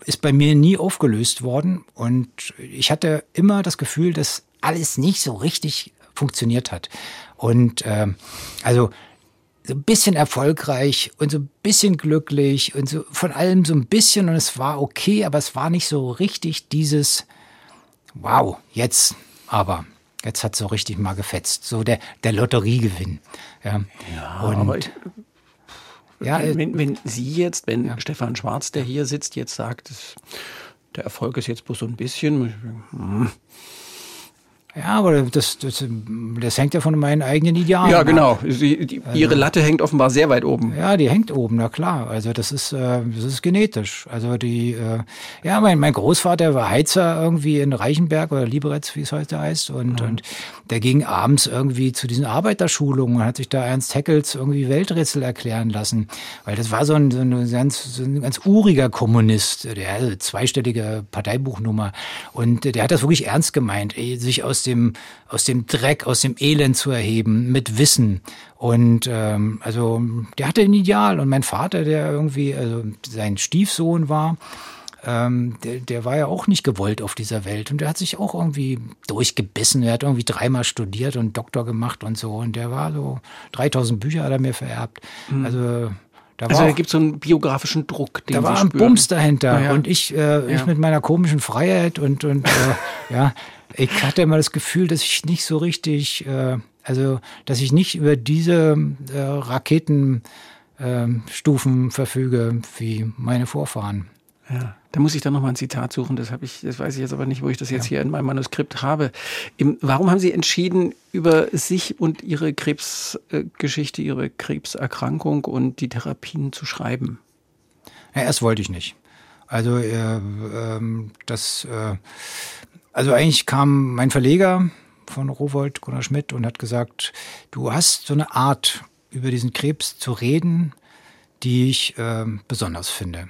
ist bei mir nie aufgelöst worden. Und ich hatte immer das Gefühl, dass alles nicht so richtig funktioniert hat. Und äh, also so ein bisschen erfolgreich und so ein bisschen glücklich und so von allem so ein bisschen und es war okay, aber es war nicht so richtig dieses Wow, jetzt aber. Jetzt hat es so richtig mal gefetzt. So der, der Lotteriegewinn. Ja, ja und aber ich, ja, wenn, wenn Sie jetzt, wenn ja. Stefan Schwarz, der hier sitzt, jetzt sagt, der Erfolg ist jetzt bloß so ein bisschen. Ja, aber das, das, das hängt ja von meinen eigenen Idealen. Ja, genau. Sie, die, also, ihre Latte hängt offenbar sehr weit oben. Ja, die hängt oben, na klar. Also das ist, äh, das ist genetisch. Also die, äh, ja, mein, mein Großvater war Heizer irgendwie in Reichenberg oder Liberec, wie es heute heißt. Und, mhm. und der ging abends irgendwie zu diesen Arbeiterschulungen und hat sich da Ernst Haeckel irgendwie Welträtsel erklären lassen. Weil das war so ein, so ein, ganz, so ein ganz uriger Kommunist, der hatte zweistellige Parteibuchnummer. Und der hat das wirklich ernst gemeint, sich aus dem, aus dem Dreck, aus dem Elend zu erheben, mit Wissen. Und ähm, also der hatte ein Ideal. Und mein Vater, der irgendwie also sein Stiefsohn war, ähm, der, der war ja auch nicht gewollt auf dieser Welt und der hat sich auch irgendwie durchgebissen. Er hat irgendwie dreimal studiert und Doktor gemacht und so und der war so 3000 Bücher hat er mir vererbt. Mhm. Also da also da gibt es so einen biografischen Druck. Den da war ein Bums dahinter ja. und ich, äh, ich ja. mit meiner komischen Freiheit und, und äh, ja, ich hatte immer das Gefühl, dass ich nicht so richtig, äh, also dass ich nicht über diese äh, Raketenstufen ähm, verfüge wie meine Vorfahren. Ja, da muss ich dann nochmal ein Zitat suchen. Das habe ich, das weiß ich jetzt aber nicht, wo ich das jetzt ja. hier in meinem Manuskript habe. Im, warum haben Sie entschieden, über sich und Ihre Krebsgeschichte, Ihre Krebserkrankung und die Therapien zu schreiben? Ja, erst wollte ich nicht. Also äh, äh, das, äh, also eigentlich kam mein Verleger von Rowold, Gunnar Schmidt, und hat gesagt, du hast so eine Art, über diesen Krebs zu reden, die ich äh, besonders finde.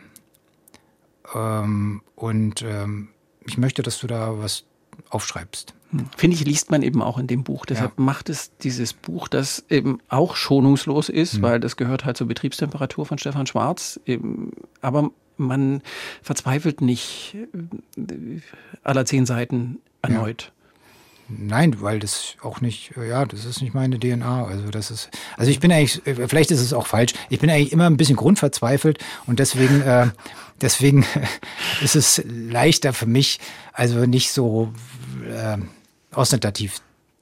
Ähm, und ähm, ich möchte, dass du da was aufschreibst. Hm. Finde ich, liest man eben auch in dem Buch. Deshalb ja. macht es dieses Buch, das eben auch schonungslos ist, mhm. weil das gehört halt zur Betriebstemperatur von Stefan Schwarz. Eben, aber man verzweifelt nicht äh, aller zehn Seiten erneut. Ja. Nein, weil das auch nicht, ja, das ist nicht meine DNA. Also das ist, also ich bin eigentlich, vielleicht ist es auch falsch. Ich bin eigentlich immer ein bisschen grundverzweifelt und deswegen, äh, deswegen ist es leichter für mich, also nicht so äh, ostentativ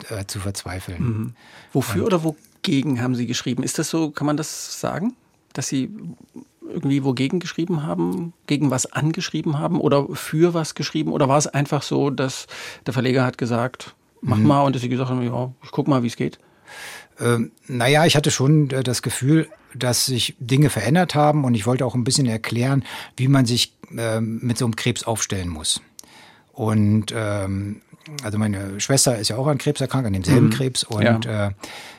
äh, zu verzweifeln. Mhm. Wofür und, oder wogegen haben Sie geschrieben? Ist das so? Kann man das sagen, dass Sie irgendwie wogegen geschrieben haben, gegen was angeschrieben haben oder für was geschrieben? Oder war es einfach so, dass der Verleger hat gesagt, mach mhm. mal und dass sie gesagt haben, ja, ich guck mal, wie es geht? Ähm, naja, ich hatte schon äh, das Gefühl, dass sich Dinge verändert haben und ich wollte auch ein bisschen erklären, wie man sich äh, mit so einem Krebs aufstellen muss. Und ähm, also meine Schwester ist ja auch an Krebs erkrankt, an demselben mhm. Krebs. Und ja. äh,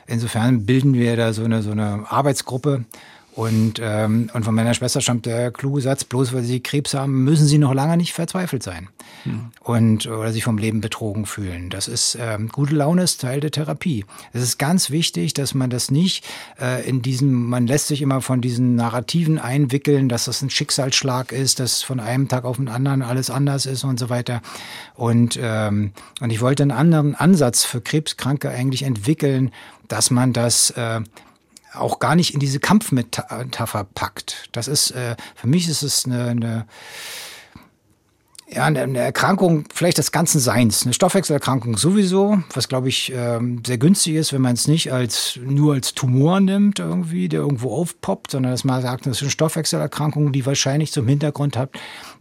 insofern bilden wir da so eine, so eine Arbeitsgruppe, und, ähm, und von meiner Schwester stammt der kluge Satz, bloß weil sie Krebs haben, müssen sie noch lange nicht verzweifelt sein. Mhm. Und oder sich vom Leben betrogen fühlen. Das ist ähm, gute Laune ist Teil der Therapie. Es ist ganz wichtig, dass man das nicht äh, in diesem, man lässt sich immer von diesen Narrativen einwickeln, dass das ein Schicksalsschlag ist, dass von einem Tag auf den anderen alles anders ist und so weiter. Und, ähm, und ich wollte einen anderen Ansatz für Krebskranke eigentlich entwickeln, dass man das äh, auch gar nicht in diese Kampfmetapher packt. Das ist, äh, für mich ist es eine, eine ja, eine Erkrankung vielleicht des ganzen Seins. Eine Stoffwechselerkrankung sowieso, was glaube ich ähm, sehr günstig ist, wenn man es nicht als nur als Tumor nimmt irgendwie, der irgendwo aufpoppt, sondern dass man sagt, das ist eine Stoffwechselerkrankung, die wahrscheinlich zum Hintergrund hat,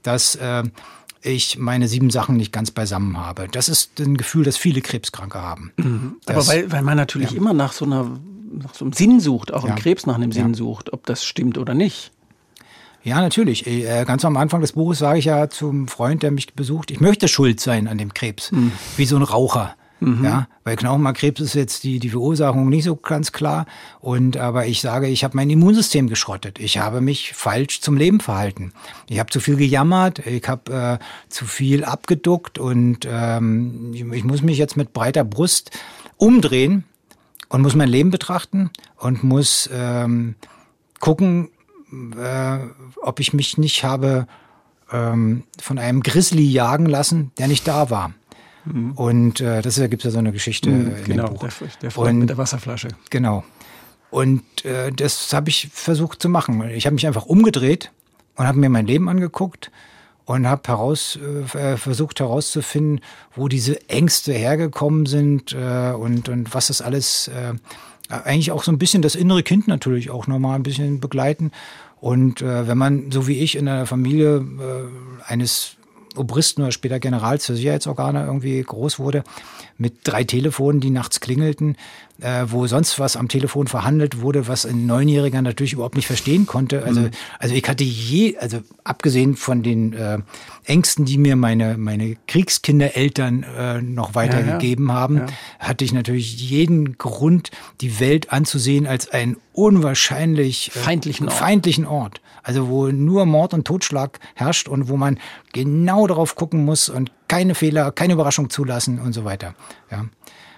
dass äh, ich meine sieben Sachen nicht ganz beisammen habe. Das ist ein Gefühl, das viele Krebskranke haben. Mhm. Aber weil, weil man natürlich ja. immer nach so einer nach so einem Sinn sucht, auch ja. im Krebs nach einem Sinn ja. sucht, ob das stimmt oder nicht. Ja, natürlich. Äh, ganz am Anfang des Buches sage ich ja zum Freund, der mich besucht, ich möchte schuld sein an dem Krebs, mhm. wie so ein Raucher. Mhm. Ja, weil Knochenmarkkrebs ist jetzt die, die Verursachung nicht so ganz klar. Und aber ich sage, ich habe mein Immunsystem geschrottet. Ich habe mich falsch zum Leben verhalten. Ich habe zu viel gejammert, ich habe äh, zu viel abgeduckt und ähm, ich, ich muss mich jetzt mit breiter Brust umdrehen und muss mein Leben betrachten und muss ähm, gucken, äh, ob ich mich nicht habe ähm, von einem Grizzly jagen lassen, der nicht da war. Mhm. Und äh, das gibt ja so eine Geschichte mhm, in genau, dem Buch. Der, der Freund Und, mit der Wasserflasche. Genau. Und äh, das habe ich versucht zu machen. Ich habe mich einfach umgedreht und habe mir mein Leben angeguckt und habe heraus äh, versucht herauszufinden, wo diese Ängste hergekommen sind äh, und und was das alles äh, eigentlich auch so ein bisschen das innere Kind natürlich auch nochmal ein bisschen begleiten. Und äh, wenn man, so wie ich, in einer Familie äh, eines Obristen oder später Generals für Sicherheitsorgane irgendwie groß wurde, mit drei Telefonen, die nachts klingelten, äh, wo sonst was am Telefon verhandelt wurde, was ein Neunjähriger natürlich überhaupt nicht verstehen konnte. Also, mhm. also ich hatte je, also abgesehen von den äh, Ängsten, die mir meine, meine Kriegskindereltern äh, noch weitergegeben ja, ja. haben, ja. hatte ich natürlich jeden Grund, die Welt anzusehen als einen unwahrscheinlich äh, feindlichen, Ort. feindlichen Ort. Also wo nur Mord und Totschlag herrscht und wo man genau darauf gucken muss und keine Fehler, keine Überraschung zulassen und so weiter. Ja.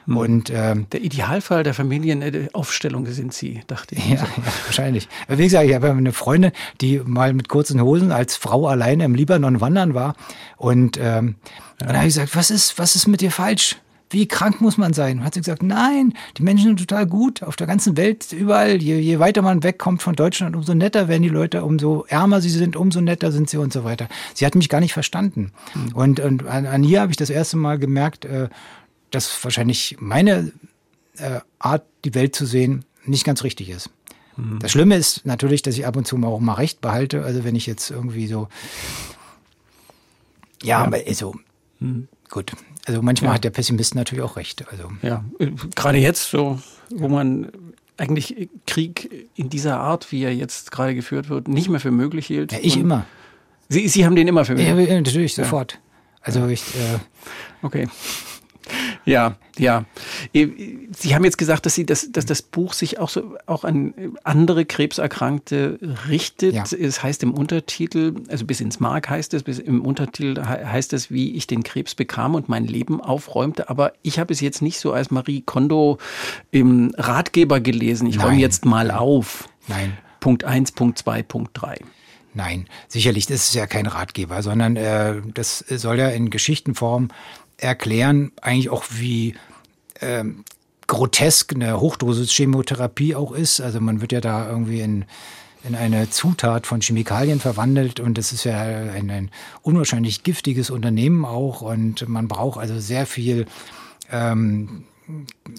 Hm. Und ähm, der Idealfall der Familienaufstellung sind Sie, dachte ich. Ja, ja wahrscheinlich. Wie gesagt, ich habe eine Freundin, die mal mit kurzen Hosen als Frau alleine im Libanon wandern war. Und, ähm, ja. dann habe ich gesagt, was ist, was ist mit dir falsch? Wie krank muss man sein? Und hat sie gesagt, nein, die Menschen sind total gut. Auf der ganzen Welt, überall, je, je weiter man wegkommt von Deutschland, umso netter werden die Leute, umso ärmer sie sind, umso netter sind sie und so weiter. Sie hat mich gar nicht verstanden. Mhm. Und, und an, an ihr habe ich das erste Mal gemerkt, äh, dass wahrscheinlich meine äh, Art, die Welt zu sehen, nicht ganz richtig ist. Mhm. Das Schlimme ist natürlich, dass ich ab und zu auch mal recht behalte. Also wenn ich jetzt irgendwie so, ja, ja. aber also, mhm. gut. Also manchmal ja. hat der Pessimist natürlich auch recht. Also ja, gerade jetzt so, wo man eigentlich Krieg in dieser Art, wie er jetzt gerade geführt wird, nicht mehr für möglich hielt. Ja, ich immer. Sie, Sie haben den immer für möglich. Ja, natürlich sofort. Also ich. Äh, okay. Ja, ja. Sie haben jetzt gesagt, dass Sie das, dass das Buch sich auch so auch an andere Krebserkrankte richtet. Ja. Es heißt im Untertitel, also bis ins Mark heißt es, bis im Untertitel heißt es, wie ich den Krebs bekam und mein Leben aufräumte. Aber ich habe es jetzt nicht so als Marie Kondo im Ratgeber gelesen. Ich räume jetzt mal auf. Nein. Punkt 1, Punkt 2, Punkt 3. Nein, sicherlich, das ist ja kein Ratgeber, sondern äh, das soll ja in Geschichtenform erklären, eigentlich auch wie ähm, grotesk eine Hochdosis-Chemotherapie auch ist. Also man wird ja da irgendwie in, in eine Zutat von Chemikalien verwandelt und das ist ja ein, ein unwahrscheinlich giftiges Unternehmen auch und man braucht also sehr viel ähm,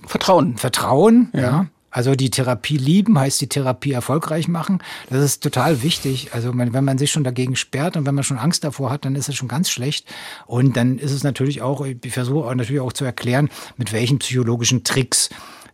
Vertrauen. Vertrauen, ja. ja. Also die Therapie lieben heißt die Therapie erfolgreich machen. Das ist total wichtig. Also wenn man sich schon dagegen sperrt und wenn man schon Angst davor hat, dann ist es schon ganz schlecht. Und dann ist es natürlich auch, ich versuche natürlich auch zu erklären, mit welchen psychologischen Tricks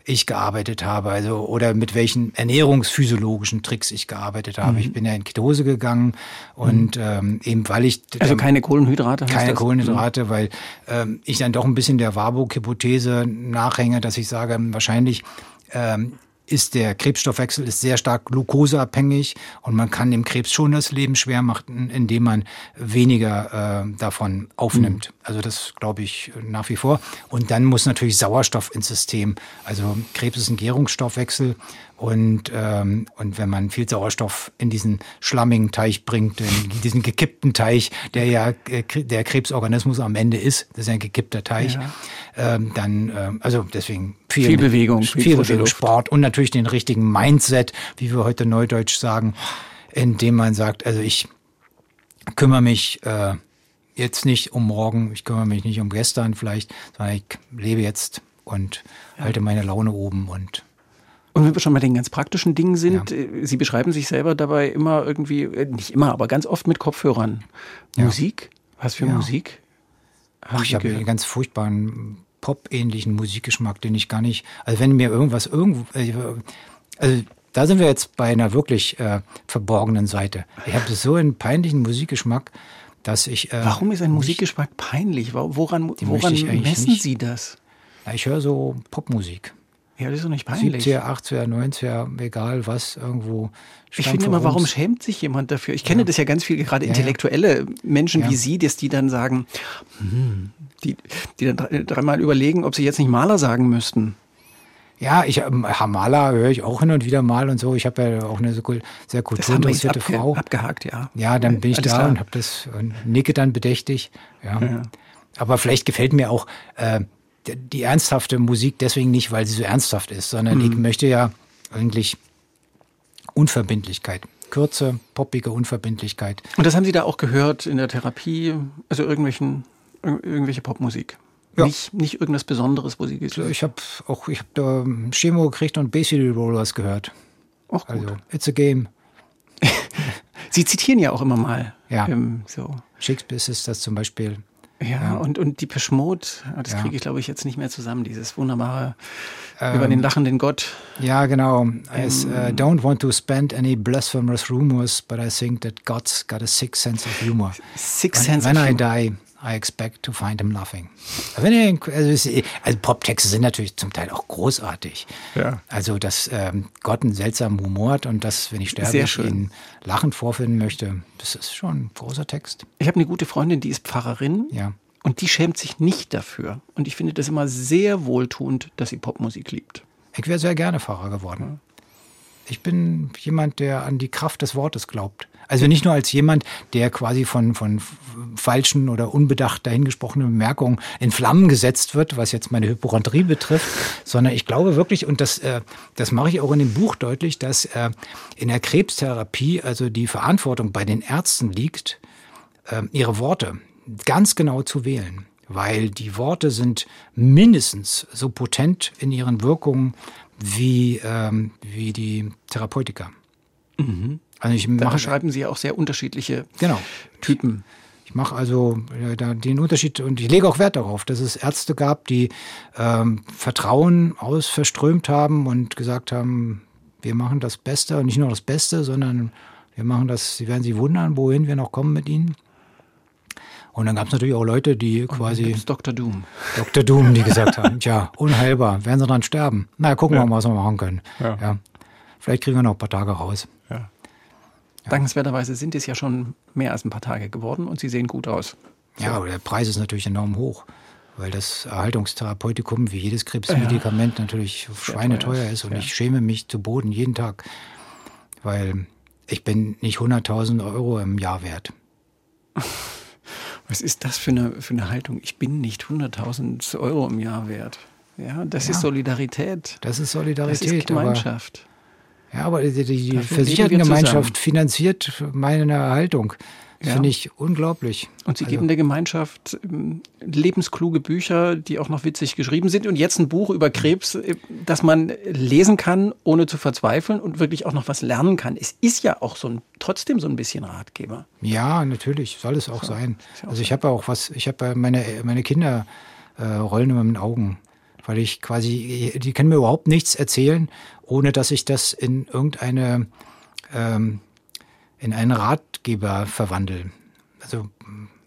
ich gearbeitet habe, also oder mit welchen ernährungsphysiologischen Tricks ich gearbeitet habe. Mhm. Ich bin ja in Ketose gegangen und mhm. ähm, eben weil ich also keine Kohlenhydrate, keine Kohlenhydrate, mhm. weil ähm, ich dann doch ein bisschen der Warburg-Hypothese nachhänge, dass ich sage, wahrscheinlich ähm, ist der Krebsstoffwechsel ist sehr stark glukoseabhängig und man kann dem Krebs schon das Leben schwer machen, indem man weniger äh, davon aufnimmt. Mhm. Also das glaube ich nach wie vor. Und dann muss natürlich Sauerstoff ins System. Also Krebs ist ein Gärungsstoffwechsel und, ähm, und wenn man viel Sauerstoff in diesen schlammigen Teich bringt, in diesen gekippten Teich, der ja äh, der Krebsorganismus am Ende ist, das ist ein gekippter Teich, ja. ähm, dann, ähm, also deswegen viel, Viel Bewegung, viel, viel Bewegung. Sport und natürlich den richtigen Mindset, wie wir heute neudeutsch sagen, indem man sagt, also ich kümmere mich äh, jetzt nicht um morgen, ich kümmere mich nicht um gestern vielleicht, sondern ich lebe jetzt und halte meine Laune oben und Und wenn wir schon bei den ganz praktischen Dingen sind, äh, Sie beschreiben sich selber dabei immer irgendwie, äh, nicht immer, aber ganz oft mit Kopfhörern. Ja. Musik? Was für Ja. Musik? Ach, ich habe einen ganz furchtbaren Pop-ähnlichen Musikgeschmack, den ich gar nicht. Also wenn mir irgendwas irgendwo, äh, also da sind wir jetzt bei einer wirklich äh, verborgenen Seite. Ich habe so einen peinlichen Musikgeschmack, dass ich. Äh, Warum ist ein Musikgeschmack peinlich? Wo- Woran, woran messen nicht. Sie das? Ja, ich höre so Popmusik. Ja, das ist doch nicht peinlich. 70er, 80er, 90er, egal was, irgendwo. Ich finde immer, warum schämt sich jemand dafür? Ich kenne das ja ganz viel, gerade Ja, ja. intellektuelle Menschen Ja. wie Sie, dass die dann sagen, hm, die, die dann drei- dreimal überlegen, ob sie jetzt nicht Maler sagen müssten. Ja, ich ähm, Hamala höre ich auch hin und wieder mal und so. Ich habe ja auch eine so sehr kulturinteressierte abge Frau. abgehakt, ja. Ja, dann bin ich Alles da klar. und habe das und nicke dann bedächtig. Ja. Aber vielleicht gefällt mir auch äh, die, ernsthafte Musik deswegen nicht, weil sie so ernsthaft ist, sondern Mhm. ich möchte ja eigentlich Unverbindlichkeit. Kürze, poppige Unverbindlichkeit. Und das haben Sie da auch gehört in der Therapie, also irgendwelchen, ir- irgendwelche Popmusik. Ja. Nicht, nicht irgendwas Besonderes, wo Sie gesagt ich habe auch ich hab da Chemo gekriegt und Bass City Rollers gehört. Auch gut. Also, it's a game. Sie zitieren ja auch immer mal. Ja. Ähm, so. Shakespeare ist das zum Beispiel. Ja, und, und die Peschmode, das Ja. kriege ich, glaube ich, jetzt nicht mehr zusammen, dieses wunderbare Ähm, über den lachenden Gott. Ja, genau. I Ähm. uh, don't want to spend any blasphemous rumors, but I think that God's got a sick sense of humor. Six When, Sense when of I Humor. die, I expect to find him laughing. Also, also Poptexte sind natürlich zum Teil auch großartig. Ja. Also, dass ähm, Gott einen seltsamen Humor hat und dass, wenn ich sterbe, ich ihn lachend vorfinden möchte, das ist schon ein großer Text. Ich habe eine gute Freundin, die ist Pfarrerin Ja. und die schämt sich nicht dafür. Und ich finde das immer sehr wohltuend, dass sie Popmusik liebt. Ich wäre sehr gerne Pfarrer geworden. Ich bin jemand, der an die Kraft des Wortes glaubt. Also nicht nur als jemand, der quasi von, von falschen oder unbedacht dahingesprochenen Bemerkungen in Flammen gesetzt wird, was jetzt meine Hypochondrie betrifft, sondern ich glaube wirklich, und das, äh, das mache ich auch in dem Buch deutlich, dass äh, in der Krebstherapie also die Verantwortung bei den Ärzten liegt, äh, ihre Worte ganz genau zu wählen. Weil die Worte sind mindestens so potent in ihren Wirkungen wie, ähm, wie die Therapeutika. Also ich Da mache beschreiben sie ja auch sehr unterschiedliche Genau. Typen. Ich mache also äh, da den Unterschied und ich lege auch Wert darauf, dass es Ärzte gab, die ähm, Vertrauen aus verströmt haben und gesagt haben, wir machen das Beste und nicht nur das Beste, sondern wir machen das, sie werden sich wundern, wohin wir noch kommen mit ihnen. Und dann gab es natürlich auch Leute, die quasi Gibt's Dr. Doom. Dr. Doom, die gesagt haben, tja, unheilbar, werden sie dran sterben. Na, gucken wir mal, was wir machen können. Ja. Vielleicht kriegen wir noch ein paar Tage raus. Dankenswerterweise sind es ja schon mehr als ein paar Tage geworden und sie sehen gut aus. Ja, aber der Preis ist natürlich enorm hoch, weil das Erhaltungstherapeutikum wie jedes Krebsmedikament natürlich schweineteuer teuer ist, ist und ja. ich schäme mich zu Boden jeden Tag, weil ich bin nicht 100.000 Euro im Jahr wert. Was ist das für eine, für eine Haltung? Ich bin nicht 100.000 Euro im Jahr wert. Ja, das Ja. ist Solidarität. Das ist Das Solidarität. ist Gemeinschaft. Aber, ja, aber die, die, Versichertengemeinschaft finanziert meine Erhaltung. Ja. finde ich unglaublich. Und sie Also- geben der Gemeinschaft ähm, lebenskluge Bücher, die auch noch witzig geschrieben sind. Und jetzt ein Buch über Krebs, äh, das man lesen kann, ohne zu verzweifeln und wirklich auch noch was lernen kann. Es ist ja auch so ein, trotzdem so ein bisschen Ratgeber. Ja, natürlich, soll es auch sein. ja auch Also ich habe auch was, ich habe meine, meine Kinder äh, rollen immer mit den Augen, weil ich quasi, die können mir überhaupt nichts erzählen, ohne dass ich das in irgendeine, ähm, in einen Ratgeber verwandle. Also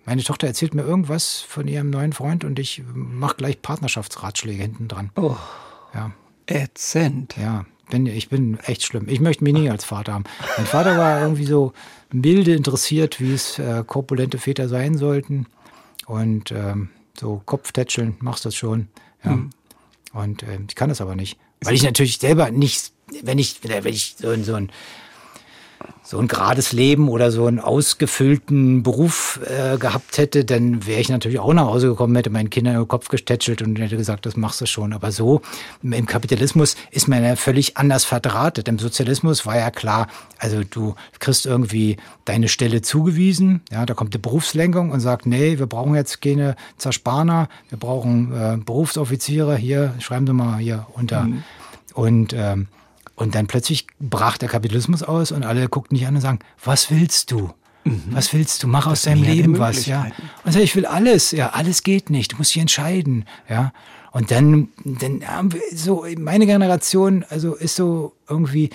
meine Tochter erzählt mir irgendwas von ihrem neuen Freund und ich mache gleich Partnerschaftsratschläge hinten dran. Oh, Ja, ätzend. ja. Bin, ich bin echt schlimm. Ich möchte mich nie als Vater haben. Mein Vater war irgendwie so milde interessiert, wie es äh, korpulente Väter sein sollten. Und ähm, so Kopftätscheln, machst das schon. Ja. Und ähm, ich kann das aber nicht. Weil ich natürlich selber nicht, wenn ich, wenn ich so, so ein so ein gerades Leben oder so einen ausgefüllten Beruf äh, gehabt hätte, dann wäre ich natürlich auch nach Hause gekommen, hätte meinen Kindern den Kopf gestätschelt und hätte gesagt, das machst du schon. Aber so im Kapitalismus ist man ja völlig anders verdrahtet. Im Sozialismus war ja klar, also du kriegst irgendwie deine Stelle zugewiesen, ja, da kommt die Berufslenkung und sagt, nee, wir brauchen jetzt keine Zersparner, wir brauchen äh, Berufsoffiziere, hier, schreiben Sie mal hier unter. Mhm. Und ähm, und dann plötzlich brach der Kapitalismus aus und alle guckten dich an und sagen, was willst du? Mhm. Was willst du? Mach das aus deinem Leben was, ja. Und sag, ich will alles, ja, alles geht nicht. Du musst dich entscheiden, ja. Und dann, dann haben wir so, meine Generation, also ist so irgendwie,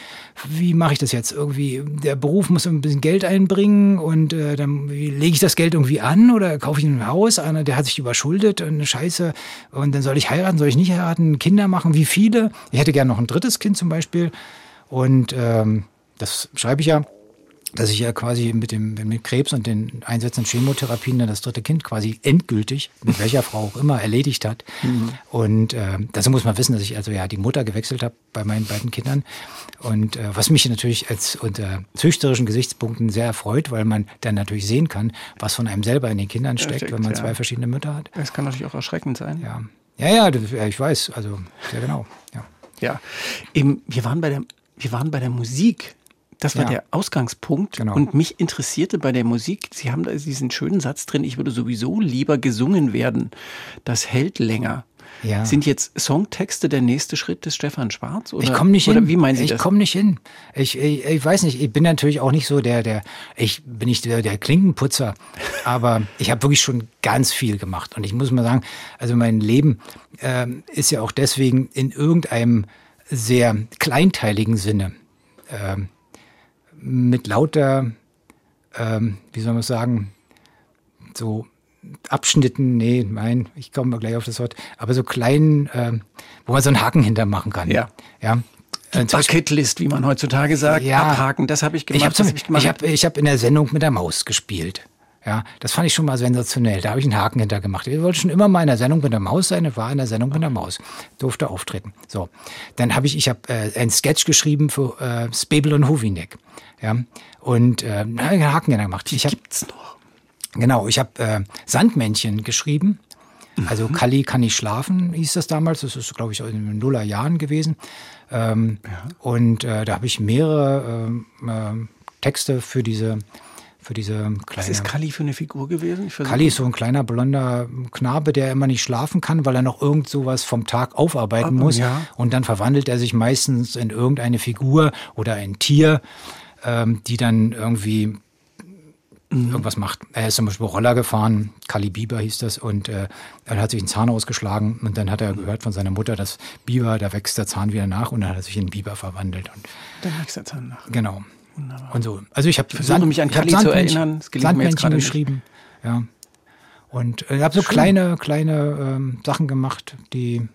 wie mache ich das jetzt? Irgendwie, der Beruf muss ein bisschen Geld einbringen und äh, dann lege ich das Geld irgendwie an oder kaufe ich ein Haus, einer, der hat sich überschuldet und eine Scheiße und dann soll ich heiraten, soll ich nicht heiraten, Kinder machen, wie viele? Ich hätte gerne noch ein drittes Kind zum Beispiel und ähm, das schreibe ich ja dass ich ja quasi mit dem mit Krebs und den einsetzenden Chemotherapien dann das dritte Kind quasi endgültig, mit welcher Frau auch immer, erledigt hat. Mhm. Und äh, dazu muss man wissen, dass ich also ja die Mutter gewechselt habe bei meinen beiden Kindern. Und äh, was mich natürlich als unter züchterischen Gesichtspunkten sehr erfreut, weil man dann natürlich sehen kann, was von einem selber in den Kindern steckt, steckt wenn man ja. zwei verschiedene Mütter hat. Das kann natürlich auch erschreckend sein. Ja, ja, ja, ich weiß, also sehr genau. Ja, ja. Eben, wir waren bei der wir waren bei der Musik das war ja. der Ausgangspunkt. Genau. Und mich interessierte bei der Musik, Sie haben da diesen schönen Satz drin, ich würde sowieso lieber gesungen werden. Das hält länger. Ja. Sind jetzt Songtexte der nächste Schritt des Stefan Schwarz? Oder, ich komme nicht oder hin. Wie meinen Sie ich komme nicht hin. Ich, ich, ich, weiß nicht, ich bin natürlich auch nicht so der, der ich bin nicht der, der Klinkenputzer, aber ich habe wirklich schon ganz viel gemacht. Und ich muss mal sagen, also mein Leben äh, ist ja auch deswegen in irgendeinem sehr kleinteiligen Sinne äh, mit lauter, ähm, wie soll man sagen, so Abschnitten, nee, nein, ich komme mal gleich auf das Wort, aber so kleinen, äh, wo man so einen Haken hintermachen kann. Ja. Ja. Die Bucketlist, wie man heutzutage sagt, ja, abhaken, das habe ich gemacht. Ich habe ich hab, ich hab in der Sendung mit der Maus gespielt. Ja, das fand ich schon mal sensationell. Da habe ich einen Haken hinter gemacht. Ich wollte schon immer mal in der Sendung mit der Maus sein. Ich war in der Sendung mit der Maus. Durfte auftreten. So. Dann habe ich, ich habe äh, einen Sketch geschrieben für äh, Spebel und Hovinek. Ja. Und äh, einen Haken gemacht. Die ich hab, gibt's noch. Genau, ich habe äh, Sandmännchen geschrieben. Also mhm. Kali kann nicht schlafen, hieß das damals. Das ist, glaube ich, in den Nullerjahren gewesen. Ähm, ja. Und äh, da habe ich mehrere äh, Texte für diese für diese kleine. Was ist Kali für eine Figur gewesen? Kali ist so ein kleiner blonder Knabe, der immer nicht schlafen kann, weil er noch irgend sowas vom Tag aufarbeiten Aber, muss. Ja. Und dann verwandelt er sich meistens in irgendeine Figur oder ein Tier, ähm, die dann irgendwie mhm. irgendwas macht. Er ist zum Beispiel Roller gefahren, Kali Biber hieß das, und äh, er hat sich einen Zahn ausgeschlagen und dann hat er gehört von seiner Mutter, dass Biber, da wächst der Zahn wieder nach und dann hat er sich in Biber verwandelt. Und dann wächst der Zahn nach. Genau. Wunderbar. Und so. Also ich habe versuche mich an Kali zu erinnern. Das Sandmännchen geschrieben. Ja. Und ich äh, habe so Schön. kleine, kleine ähm, Sachen gemacht, die.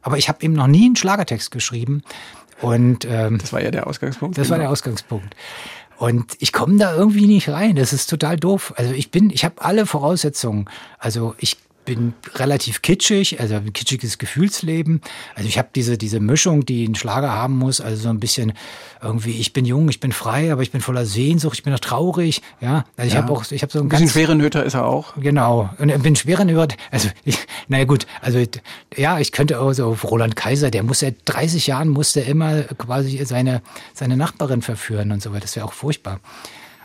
Aber ich habe eben noch nie einen Schlagertext geschrieben. Und ähm, das war ja der Ausgangspunkt. Das genau. war der Ausgangspunkt. Und ich komme da irgendwie nicht rein. Das ist total doof. Also ich bin, ich habe alle Voraussetzungen. Also ich bin relativ kitschig, also ein kitschiges Gefühlsleben. Also ich habe diese, diese Mischung, die ein Schlager haben muss, also so ein bisschen irgendwie, ich bin jung, ich bin frei, aber ich bin voller Sehnsucht, ich bin auch traurig. Ja, also ich ja. habe auch, ich habe so ein, ein bisschen schwere Nöter ist er auch. Genau. Und ich bin schwere Nöter, also ich, naja gut, also ja, ich könnte auch so Roland Kaiser, der muss seit 30 Jahren musste immer quasi seine, seine Nachbarin verführen und so weiter. Das wäre auch furchtbar.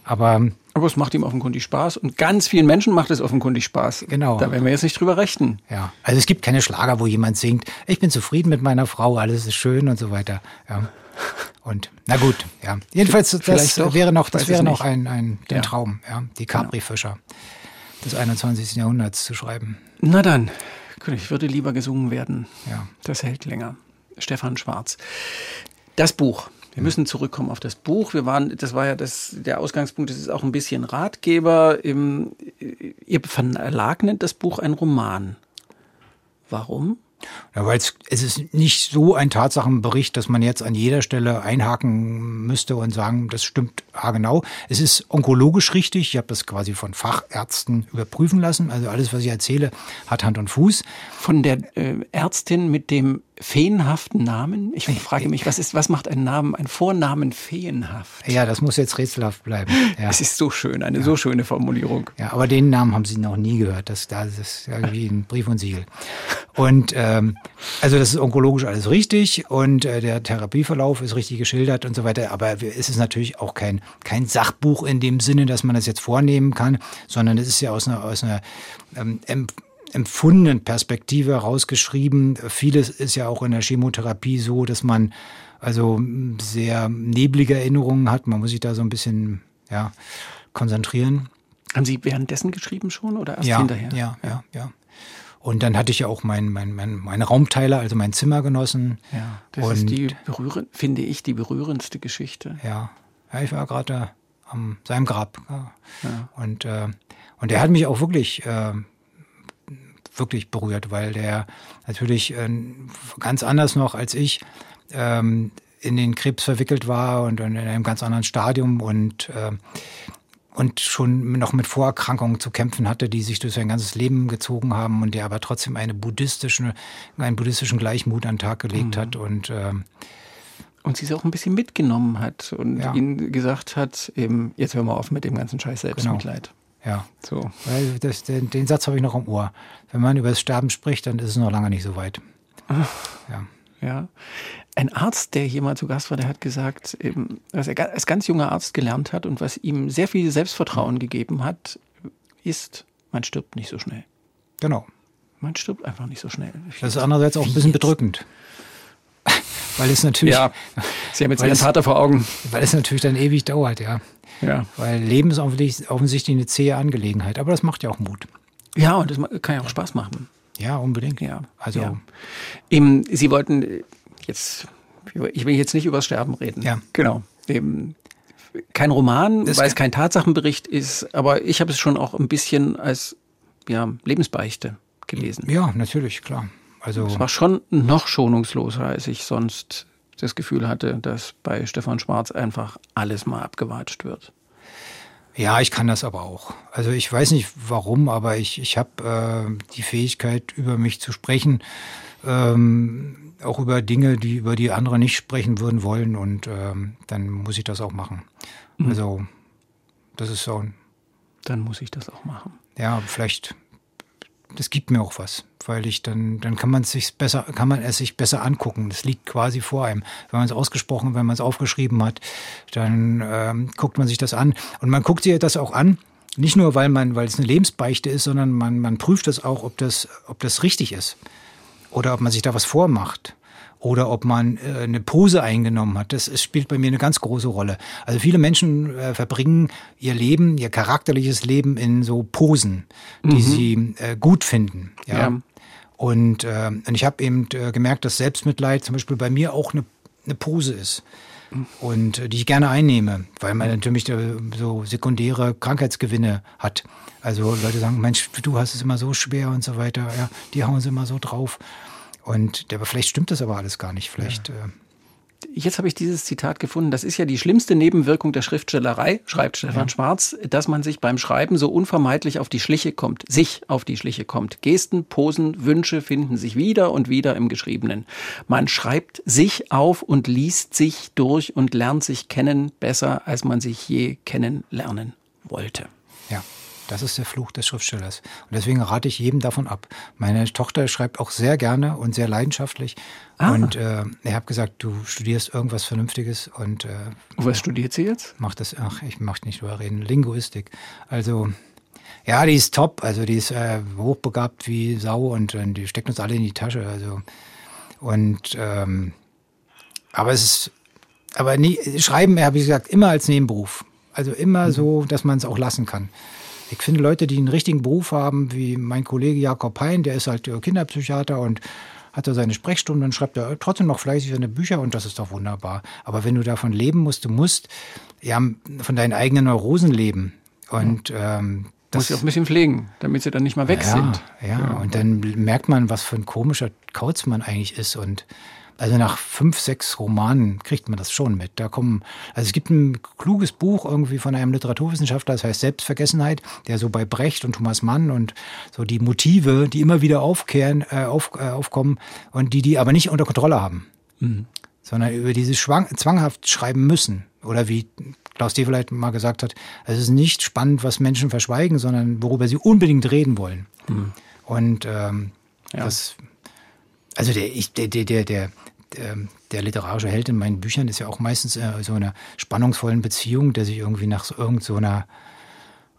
Aber aber es macht ihm offenkundig Spaß und ganz vielen Menschen macht es offenkundig Spaß. Genau. Da werden wir jetzt nicht drüber rechten. Ja. Also es gibt keine Schlager, wo jemand singt, ich bin zufrieden mit meiner Frau, alles ist schön und so weiter. Ja. Und na gut, ja. Jedenfalls, das doch, wäre noch, das wäre noch ein, ein, ja. Traum, ja. Die genau. Capri-Fischer des 21. Jahrhunderts zu schreiben. Na dann, ich würde lieber gesungen werden. Ja. Das hält länger. Stefan Schwarz. Das Buch wir müssen zurückkommen auf das Buch. Wir waren, das war ja das, der Ausgangspunkt, das ist auch ein bisschen Ratgeber. Im, ihr Verlag nennt das Buch ein Roman. Warum? Ja, weil es, es ist nicht so ein Tatsachenbericht, dass man jetzt an jeder Stelle einhaken müsste und sagen, das stimmt genau. Es ist onkologisch richtig. Ich habe das quasi von Fachärzten überprüfen lassen. Also alles, was ich erzähle, hat Hand und Fuß. Von der äh, Ärztin mit dem feenhaften Namen. Ich frage mich, was ist, was macht ein Namen, ein Vornamen feenhaft? Ja, das muss jetzt rätselhaft bleiben. Ja. Es ist so schön, eine ja. so schöne Formulierung. Ja, aber den Namen haben Sie noch nie gehört. Das, das ist irgendwie ein Brief und Siegel. Und ähm, also das ist onkologisch alles richtig und äh, der Therapieverlauf ist richtig geschildert und so weiter. Aber es ist natürlich auch kein, kein Sachbuch in dem Sinne, dass man das jetzt vornehmen kann, sondern es ist ja aus einer, aus einer ähm, empfundenen Perspektive herausgeschrieben. Vieles ist ja auch in der Chemotherapie so, dass man also sehr neblige Erinnerungen hat. Man muss sich da so ein bisschen ja, konzentrieren. Haben Sie währenddessen geschrieben schon oder erst ja, hinterher? Ja, ja, ja. Und dann hatte ich ja auch mein, mein, mein, meine Raumteiler, also mein Zimmergenossen. Ja, das und, ist die berührend, finde ich, die berührendste Geschichte. Ja, ja ich war gerade am seinem Grab. Ja. ja. Und, äh, und er hat mich auch wirklich äh, wirklich berührt, weil der natürlich äh, ganz anders noch als ich ähm, in den Krebs verwickelt war und, in einem ganz anderen Stadium und äh, und schon noch mit Vorerkrankungen zu kämpfen hatte, die sich durch sein ganzes Leben gezogen haben und der aber trotzdem eine buddhistische, einen buddhistischen Gleichmut an den Tag gelegt mhm. hat und äh, und sie es auch ein bisschen mitgenommen hat und ja. ihnen gesagt hat, eben, jetzt hören wir auf mit dem ganzen Scheiß Selbstmitleid. Genau. Ja. So. Weil das, den, den Satz habe ich noch im Ohr. Wenn man über das Sterben spricht, dann ist es noch lange nicht so weit. Ja. Ja. Ein Arzt, der hier mal zu Gast war, der hat gesagt, was er als ganz junger Arzt gelernt hat und was ihm sehr viel Selbstvertrauen gegeben hat, ist, man stirbt nicht so schnell. Genau. Man stirbt einfach nicht so schnell. Das ist andererseits auch ein bisschen bedrückend. weil es natürlich. Ja, Sie haben jetzt Ihren Vater vor Augen. Weil es natürlich dann ewig dauert, ja. Ja. Weil Leben ist offensichtlich eine zähe Angelegenheit. Aber das macht ja auch Mut. Ja, und das kann ja auch Spaß machen. Ja, unbedingt. Ja. Also. Ja. Eben, Sie wollten jetzt, ich will jetzt nicht über das Sterben reden. Ja. Genau. Eben, kein Roman, das weil es kein Tatsachenbericht ist, aber ich habe es schon auch ein bisschen als ja, Lebensbeichte gelesen. Ja, natürlich, klar. Also es war schon noch schonungsloser, als ich sonst das Gefühl hatte, dass bei Stefan Schwarz einfach alles mal abgewatscht wird. Ja, ich kann das aber auch. Also ich weiß nicht warum, aber ich, ich habe äh, die Fähigkeit, über mich zu sprechen, ähm, auch über Dinge, die über die andere nicht sprechen würden wollen und ähm, dann muss ich das auch machen. Mhm. Also das ist so. Dann muss ich das auch machen. Ja, vielleicht das gibt mir auch was, weil ich dann, dann kann man es sich besser, kann man es sich besser angucken. Das liegt quasi vor einem. Wenn man es ausgesprochen, wenn man es aufgeschrieben hat, dann ähm, guckt man sich das an. Und man guckt sich das auch an, nicht nur, weil man, weil es eine Lebensbeichte ist, sondern man, man prüft das auch, ob das, ob das richtig ist. Oder ob man sich da was vormacht oder ob man äh, eine Pose eingenommen hat. Das, das spielt bei mir eine ganz große Rolle. Also viele Menschen äh, verbringen ihr Leben, ihr charakterliches Leben in so Posen, die mhm. sie äh, gut finden. Ja. ja. Und, äh, und ich habe eben äh, gemerkt, dass Selbstmitleid zum Beispiel bei mir auch eine, eine Pose ist und äh, die ich gerne einnehme, weil man natürlich äh, so sekundäre Krankheitsgewinne hat. Also Leute sagen, Mensch, du hast es immer so schwer und so weiter, ja, die hauen sie immer so drauf. Und der, vielleicht stimmt das aber alles gar nicht. Vielleicht. Ja. Äh Jetzt habe ich dieses Zitat gefunden. Das ist ja die schlimmste Nebenwirkung der Schriftstellerei, schreibt Stefan ja. Schwarz, dass man sich beim Schreiben so unvermeidlich auf die Schliche kommt, sich auf die Schliche kommt. Gesten, Posen, Wünsche finden sich wieder und wieder im Geschriebenen. Man schreibt sich auf und liest sich durch und lernt sich kennen besser, als man sich je kennenlernen wollte. Ja. Das ist der Fluch des Schriftstellers. Und deswegen rate ich jedem davon ab. Meine Tochter schreibt auch sehr gerne und sehr leidenschaftlich. Ah. Und äh, ich habe gesagt, du studierst irgendwas Vernünftiges. Und, äh, was studiert sie jetzt? Macht das, ach, ich möchte nicht drüber reden. Linguistik. Also, ja, die ist top. Also, die ist äh, hochbegabt wie Sau und, und die steckt uns alle in die Tasche. Also, und, ähm, aber es ist, aber nie, Schreiben, habe ich gesagt, immer als Nebenberuf. Also immer mhm. so, dass man es auch lassen kann. Ich finde Leute, die einen richtigen Beruf haben, wie mein Kollege Jakob Hein, der ist halt Kinderpsychiater und hat da seine Sprechstunde und schreibt da trotzdem noch fleißig seine Bücher und das ist doch wunderbar. Aber wenn du davon leben musst, du musst ja von deinen eigenen Neurosen leben. Und ähm, das muss sie auch ein bisschen pflegen, damit sie dann nicht mal weg ja, sind. Ja, ja, und dann merkt man, was für ein komischer Kauz man eigentlich ist und Also nach fünf, sechs Romanen kriegt man das schon mit. Da kommen, also es gibt ein kluges Buch irgendwie von einem Literaturwissenschaftler, das heißt Selbstvergessenheit, der so bei Brecht und Thomas Mann und so die Motive, die immer wieder aufkehren, äh, auf, äh, aufkommen und die die aber nicht unter Kontrolle haben, mhm. sondern über dieses Schwang, zwanghaft schreiben müssen. Oder wie Klaus D. vielleicht mal gesagt hat, es ist nicht spannend, was Menschen verschweigen, sondern worüber sie unbedingt reden wollen. Mhm. Und ähm, ja. das, also der, ich, der, der, der, der, der literarische Held in meinen Büchern ist ja auch meistens äh, so einer spannungsvollen Beziehung, der sich irgendwie nach so irgendeiner so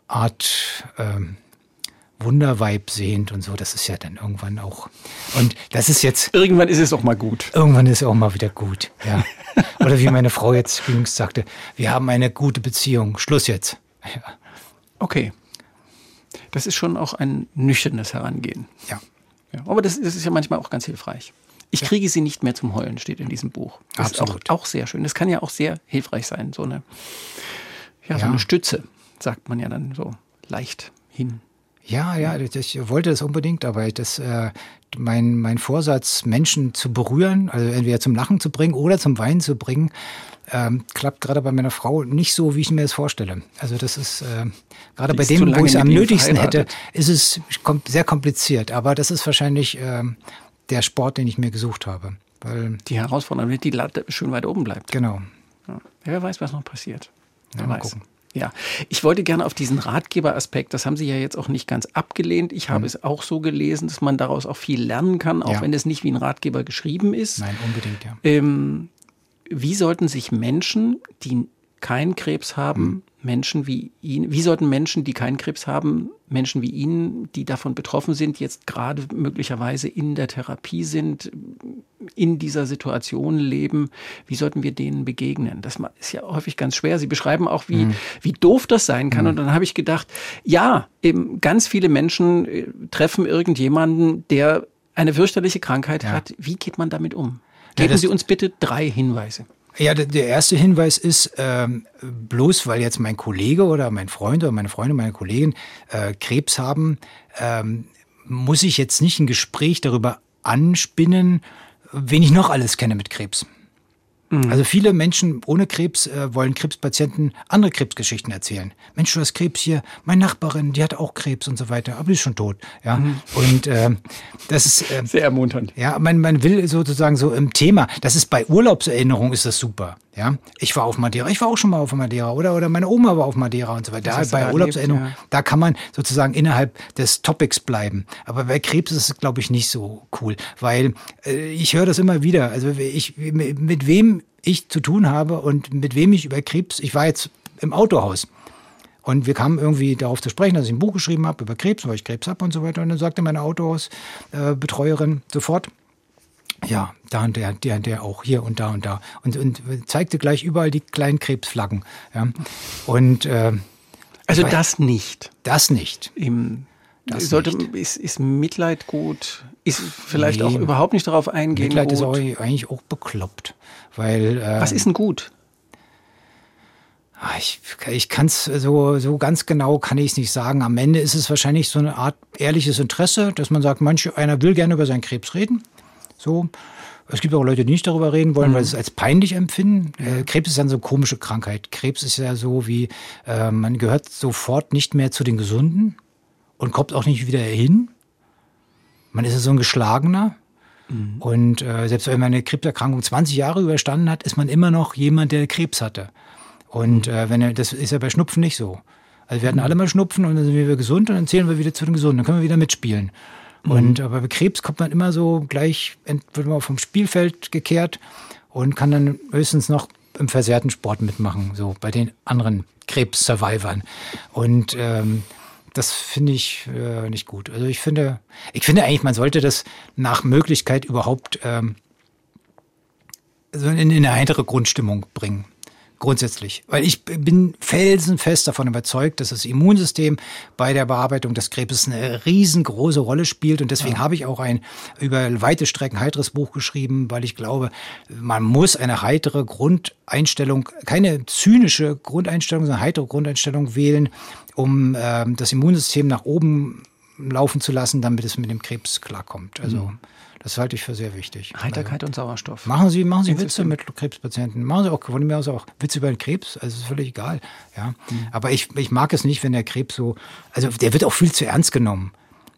Art ähm, Wunderweib sehnt und so. Das ist ja dann irgendwann auch. Und das ist jetzt. Irgendwann ist es auch mal gut. Irgendwann ist es auch mal wieder gut. Ja. Oder wie meine Frau jetzt jüngst sagte, wir haben eine gute Beziehung. Schluss jetzt. Ja. Okay. Das ist schon auch ein nüchternes Herangehen. Ja. Ja. Aber das, das, ist ja manchmal auch ganz hilfreich. Ich ja. kriege sie nicht mehr zum Heulen, steht in diesem Buch. Das Absolut. ist auch, auch sehr schön. Das kann ja auch sehr hilfreich sein. So eine, ja, so eine Stütze, sagt man ja dann so leicht hin. Ja, ja, ich wollte das unbedingt, aber das, äh, mein, mein Vorsatz, Menschen zu berühren, also entweder zum Lachen zu bringen oder zum Weinen zu bringen, ähm, klappt gerade bei meiner Frau nicht so, wie ich mir das vorstelle. Also das ist äh, gerade bei dem, wo ich es am nötigsten hätte, ist es kom sehr kompliziert. Aber das ist wahrscheinlich äh, der Sport, den ich mir gesucht habe. Weil die Herausforderung, wenn die Latte schön weit oben bleibt. Genau. Ja. Wer weiß, was noch passiert. Wer ja, weiß. Gucken. Ja, ich wollte gerne auf diesen Ratgeberaspekt, das haben Sie ja jetzt auch nicht ganz abgelehnt. Ich habe mhm. es auch so gelesen, dass man daraus auch viel lernen kann, auch ja. wenn es nicht wie ein Ratgeber geschrieben ist. Nein, unbedingt, ja. Ähm, wie sollten sich Menschen, die keinen Krebs haben, mhm. Menschen wie ihn, wie sollten Menschen, die keinen Krebs haben, Menschen wie Ihnen, die davon betroffen sind, jetzt gerade möglicherweise in der Therapie sind, in dieser Situation leben, wie sollten wir denen begegnen? Das ist ja häufig ganz schwer. Sie beschreiben auch, wie, mhm. wie doof das sein kann. Mhm. Und dann habe ich gedacht, ja, eben ganz viele Menschen äh, treffen irgendjemanden, der eine fürchterliche Krankheit ja. hat. Wie geht man damit um? Geben ja, Sie uns bitte drei Hinweise. Ja, der erste Hinweis ist, ähm, bloß weil jetzt mein Kollege oder mein Freund oder meine Freundin, meine Kollegin äh, Krebs haben, ähm, muss ich jetzt nicht ein Gespräch darüber anspinnen, wen ich noch alles kenne mit Krebs. Mhm. Also viele Menschen ohne Krebs äh, wollen Krebspatienten andere Krebsgeschichten erzählen. Mensch, du hast Krebs hier, meine Nachbarin, die hat auch Krebs und so weiter, aber die ist schon tot. Ja, mhm. und äh, das ist äh, sehr ermunternd. Ja, man, man will sozusagen so im Thema. Das ist bei Urlaubserinnerung ist das super. Ja, ich war auf Madeira, ich war auch schon mal auf Madeira oder oder meine Oma war auf Madeira und so weiter. Da, bei Urlaubserinnerung, ja. da kann man sozusagen innerhalb des Topics bleiben. Aber bei Krebs ist es, glaube ich, nicht so cool, weil äh, ich höre das immer wieder. Also ich mit wem ich zu tun habe und mit wem ich über Krebs. Ich war jetzt im Autohaus. Und wir kamen irgendwie darauf zu sprechen, dass ich ein Buch geschrieben habe über Krebs, weil ich Krebs habe und so weiter. Und dann sagte meine Autohausbetreuerin sofort, ja, da und der, der und der auch, hier und da und da. Und, und zeigte gleich überall die kleinen Krebsflaggen. Ja. Und äh, also das nicht. Das nicht. Im, das sollte, nicht. Ist, ist Mitleid gut? Ist vielleicht nee, auch überhaupt nicht darauf eingehen Mitleid gut? ist auch eigentlich auch bekloppt. Weil, äh, Was ist denn gut? Ah, ich, ich kann es so, so ganz genau kann ich es nicht sagen. Am Ende ist es wahrscheinlich so eine Art ehrliches Interesse, dass man sagt, manch einer will gerne über seinen Krebs reden. So. Es gibt auch Leute, die nicht darüber reden wollen, mhm. weil sie es als peinlich empfinden. Äh, Krebs ist dann so eine komische Krankheit. Krebs ist ja so wie, äh, man gehört sofort nicht mehr zu den Gesunden und kommt auch nicht wieder hin. Man ist ja so ein Geschlagener. Mhm. Und äh, selbst wenn man eine Krebserkrankung 20 Jahre überstanden hat, ist man immer noch jemand, der Krebs hatte. Und äh, wenn er, das ist ja bei Schnupfen nicht so. Also wir hatten mhm. alle mal Schnupfen und dann sind wir wieder gesund und dann zählen wir wieder zu den Gesunden. Dann können wir wieder mitspielen. Und mhm. aber bei Krebs kommt man immer so gleich, wird man vom Spielfeld gekehrt und kann dann höchstens noch im versehrten Sport mitmachen, so bei den anderen Krebs-Survivern. Und ähm, das finde ich äh, nicht gut. Also ich finde, ich finde eigentlich, man sollte das nach Möglichkeit überhaupt ähm, so in, in eine heitere Grundstimmung bringen. Grundsätzlich. Weil ich bin felsenfest davon überzeugt, dass das Immunsystem bei der Bearbeitung des Krebses eine riesengroße Rolle spielt. Und deswegen ja. habe ich auch ein über weite Strecken heiteres Buch geschrieben, weil ich glaube, man muss eine heitere Grundeinstellung, keine zynische Grundeinstellung, sondern eine heitere Grundeinstellung wählen, um äh, das Immunsystem nach oben laufen zu lassen, damit es mit dem Krebs klarkommt. Also mhm. Das halte ich für sehr wichtig. Heiterkeit also, und Sauerstoff. Machen Sie, machen Sie Witze mit Krebspatienten. Machen Sie auch von mir aus auch Witze über den Krebs. Also ist völlig egal. Ja, mhm. aber ich, ich mag es nicht, wenn der Krebs so, also der wird auch viel zu ernst genommen.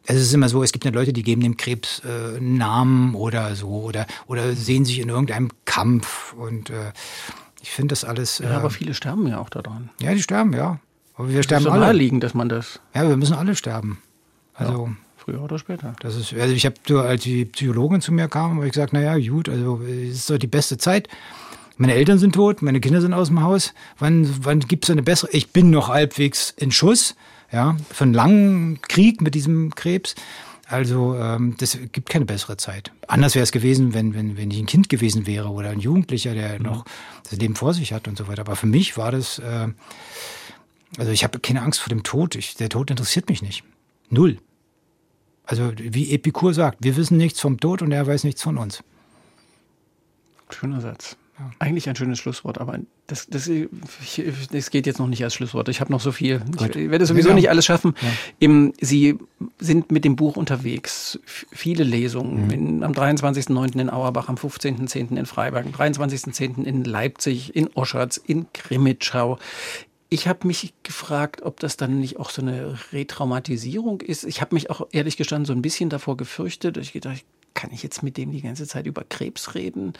Es ist immer so, es gibt ja Leute, die geben dem Krebs äh, Namen oder so oder, oder sehen sich in irgendeinem Kampf und äh, ich finde das alles. Ja, aber äh, viele sterben ja auch daran. Ja, die sterben, ja. Aber wir das sterben ist so alle. naheliegend, dass man das. Ja, wir müssen alle sterben. Also. Ja, früher oder später. Das ist, also ich habe, als die Psychologin zu mir kam, habe ich gesagt, naja, gut, also es ist doch die beste Zeit. Meine Eltern sind tot, meine Kinder sind aus dem Haus. Wann, wann gibt es eine bessere? Ich bin noch halbwegs in Schuss, ja, einen langen Krieg mit diesem Krebs. Also ähm, das gibt keine bessere Zeit. Anders wäre es gewesen, wenn, wenn, wenn ich ein Kind gewesen wäre oder ein Jugendlicher, der mhm. noch das Leben vor sich hat und so weiter. Aber für mich war das, äh, also ich habe keine Angst vor dem Tod. Ich, der Tod interessiert mich nicht. Null. Also wie Epikur sagt, wir wissen nichts vom Tod und er weiß nichts von uns. Schöner Satz. Ja. Eigentlich ein schönes Schlusswort, aber das, das, das geht jetzt noch nicht als Schlusswort. Ich habe noch so viel. Gut. Ich werde sowieso nicht alles schaffen. Ja. Sie sind mit dem Buch unterwegs. Viele Lesungen. Mhm. In, am 23.09. in Auerbach, am 15.10. in Freiberg, am 23.10. in Leipzig, in Oschatz, in Krimitschau. Ich habe mich gefragt, ob das dann nicht auch so eine Retraumatisierung ist. Ich habe mich auch ehrlich gestanden so ein bisschen davor gefürchtet. Ich gedacht, kann ich jetzt mit dem die ganze Zeit über Krebs reden?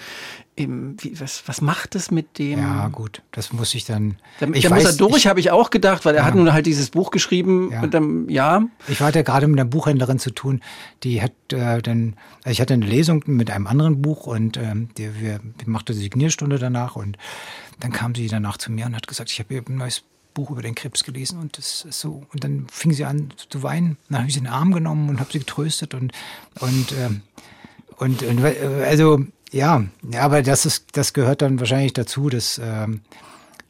Im, wie, was, was macht es mit dem? Ja, gut, das muss ich dann. Da, ich da weiß, muss er durch, habe ich auch gedacht, weil er ja. hat nun halt dieses Buch geschrieben. Ja. Und dann, ja. Ich hatte gerade mit einer Buchhändlerin zu tun, die hat äh, dann, also ich hatte eine Lesung mit einem anderen Buch und ähm, die, wir, die machte Signierstunde danach und dann kam sie danach zu mir und hat gesagt, ich habe ein neues Buch über den Krebs gelesen und das ist so. Und dann fing sie an zu weinen. Dann habe ich sie in den Arm genommen und habe sie getröstet und und, ähm, und und also ja, ja, aber das ist das gehört dann wahrscheinlich dazu, dass ähm,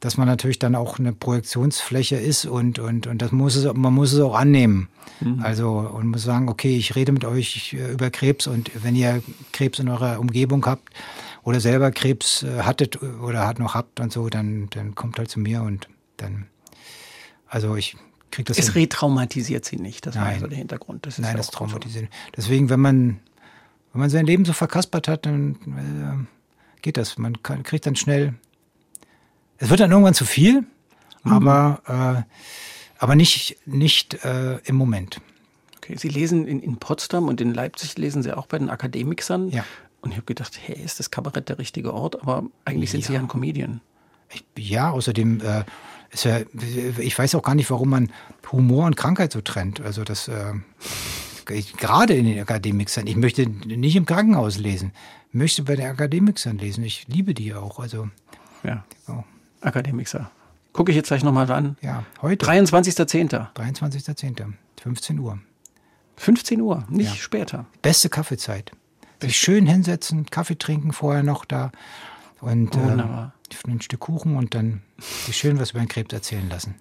dass man natürlich dann auch eine Projektionsfläche ist und und und das muss es man muss es auch annehmen. Mhm. Also und muss sagen, okay, ich rede mit euch über Krebs und wenn ihr Krebs in eurer Umgebung habt oder selber Krebs äh, hattet oder hat noch habt und so, dann dann kommt halt zu mir und dann also ich kriege das. Es retraumatisiert sie nicht, das Nein. war so der Hintergrund. Das Nein, ja das traumatisiert. Deswegen, wenn man, wenn man sein Leben so verkaspert hat, dann äh, geht das. Man kann, kriegt dann schnell. Es wird dann irgendwann zu viel, mhm. aber, äh, aber nicht, nicht äh, im Moment. Okay, Sie lesen in, in Potsdam und in Leipzig lesen Sie auch bei den Akademikern. Ja. Und ich habe gedacht, hey, ist das Kabarett der richtige Ort? Aber eigentlich sind ja. Sie ja ein Comedian. Ich, ja, außerdem äh, ist ja, ich weiß auch gar nicht, warum man Humor und Krankheit so trennt. Also das äh, gerade in den Akademikern. Ich möchte nicht im Krankenhaus lesen, ich möchte bei den Akademikern lesen. Ich liebe die auch. Also ja, so. Akademiker. Gucke ich jetzt gleich nochmal an. Ja, heute. 23.10. 23.10. 15 Uhr. 15 Uhr, nicht ja. später. Beste Kaffeezeit. Sich schön hinsetzen, Kaffee trinken vorher noch da. Und Wunderbar. Äh, ein Stück Kuchen und dann sich schön was über den Krebs erzählen lassen.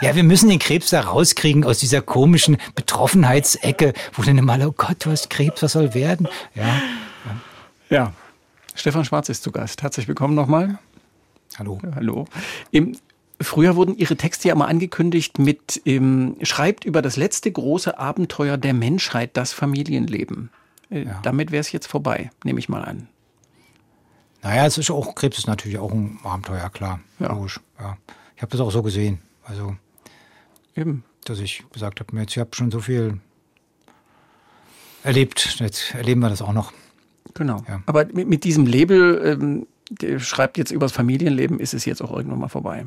Ja, wir müssen den Krebs da rauskriegen aus dieser komischen Betroffenheitsecke, wo dann immer, oh Gott, du hast Krebs, was soll werden? Ja. Ja. Stefan Schwarz ist zu Gast. Herzlich willkommen nochmal. Hallo. Ja, hallo. Im, früher wurden Ihre Texte ja immer angekündigt mit ähm, Schreibt über das letzte große Abenteuer der Menschheit, das Familienleben. Äh, ja. Damit wäre es jetzt vorbei, nehme ich mal an. Naja, es ist auch, Krebs ist natürlich auch ein Abenteuer, klar. Ja. Logisch. Ja. Ich habe das auch so gesehen. Also, Eben. dass ich gesagt habe, jetzt, ich habe schon so viel erlebt, jetzt erleben wir das auch noch. Genau. Ja. Aber mit, mit, diesem Label, ähm, der schreibt jetzt über das Familienleben, ist es jetzt auch irgendwann mal vorbei.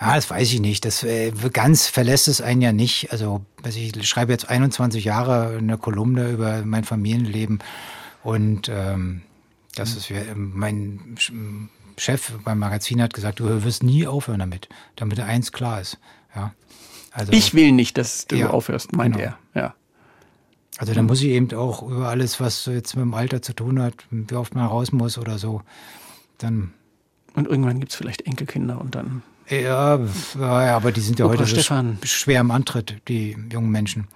Ja, das weiß ich nicht. Das äh, ganz verlässt es einen ja nicht. Also, also ich schreibe jetzt 21 Jahre eine Kolumne über mein Familienleben und ähm, das ist mein Chef beim Magazin hat gesagt, du wirst nie aufhören damit, damit eins klar ist. Ja. Also, ich will nicht, dass du ja, aufhörst, meint genau. er. Ja. Also da muss ich eben auch über alles, was jetzt mit dem Alter zu tun hat, wie oft man raus muss oder so, dann. Und irgendwann gibt es vielleicht Enkelkinder und dann. Ja, aber die sind ja Opa heute Stefan. schwer im Antritt, die jungen Menschen.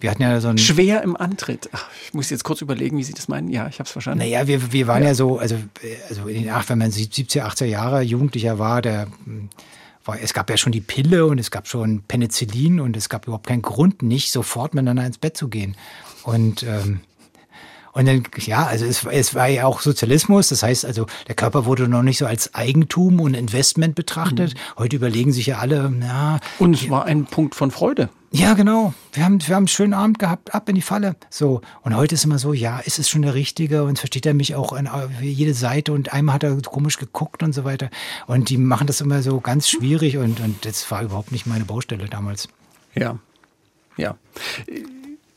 Wir hatten ja so ein Schwer im Antritt. Ach, ich muss jetzt kurz überlegen, wie Sie das meinen. Ja, ich habe es verstanden. Naja, wir, wir waren ja. ja so, also, also in den, ach, wenn man 70er, 80er Jahre Jugendlicher war, der Weil es gab ja schon die Pille und es gab schon Penicillin und es gab überhaupt keinen Grund, nicht sofort miteinander ins Bett zu gehen. Und ähm, und dann, ja, also es, es war ja auch Sozialismus, das heißt also, der Körper wurde noch nicht so als Eigentum und Investment betrachtet. Mhm. Heute überlegen sich ja alle, ja. Und es war ein Punkt von Freude. Ja, genau. Wir haben, wir haben einen schönen Abend gehabt, ab in die Falle. So. Und heute ist immer so, ja, ist es schon der Richtige? Und versteht er mich auch an jede Seite und einmal hat er komisch geguckt und so weiter. Und die machen das immer so ganz schwierig und, und das war überhaupt nicht meine Baustelle damals. Ja. Ja.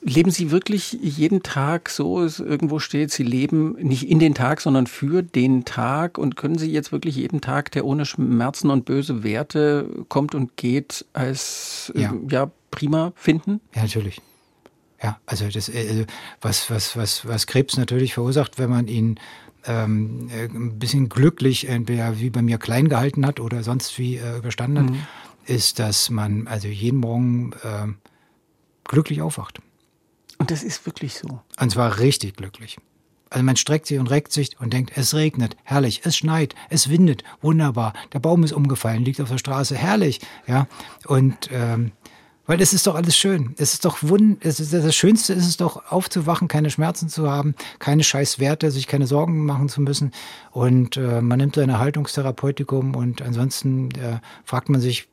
Leben Sie wirklich jeden Tag so, es irgendwo steht, Sie leben nicht in den Tag, sondern für den Tag und können Sie jetzt wirklich jeden Tag, der ohne Schmerzen und böse Werte kommt und geht, als ja, ja prima finden? Ja, natürlich. Ja, also das, also was, was, was, was Krebs natürlich verursacht, wenn man ihn ähm, äh, ein bisschen glücklich entweder wie bei mir klein gehalten hat oder sonst wie äh, überstanden hat, mhm. ist, dass man also jeden Morgen äh, glücklich aufwacht. Und das ist wirklich so. Und zwar richtig glücklich. Also man streckt sich und reckt sich und denkt, es regnet, herrlich, es schneit, es windet, wunderbar, der Baum ist umgefallen, liegt auf der Straße, herrlich, ja. Und ähm, weil es ist doch alles schön. Es ist doch wund, es ist, das Schönste ist es doch, aufzuwachen, keine Schmerzen zu haben, keine scheiß Werte, sich keine Sorgen machen zu müssen. Und äh, man nimmt seine Haltungstherapeutikum und ansonsten äh, fragt man sich,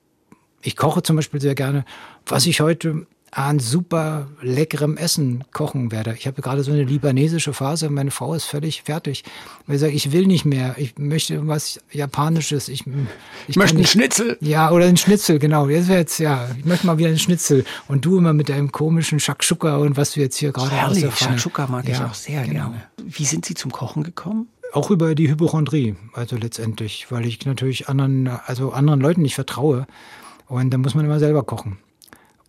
ich koche zum Beispiel sehr gerne, was ich heute an super leckerem Essen kochen werde. Ich habe gerade so eine libanesische Phase. Meine Frau ist völlig fertig. Ich sage, ich will nicht mehr. Ich möchte was Japanisches. Ich, ich möchte einen Schnitzel. Ja, oder einen Schnitzel, genau. Jetzt jetzt, ja. Ich möchte mal wieder einen Schnitzel. Und du immer mit deinem komischen Shakshuka und was du jetzt hier gerade hast. Shakshuka mag ja, ich auch sehr genau. gerne. Wie sind Sie zum Kochen gekommen? Auch über die Hypochondrie, also letztendlich, weil ich natürlich anderen, also anderen Leuten nicht vertraue. Und dann muss man immer selber kochen.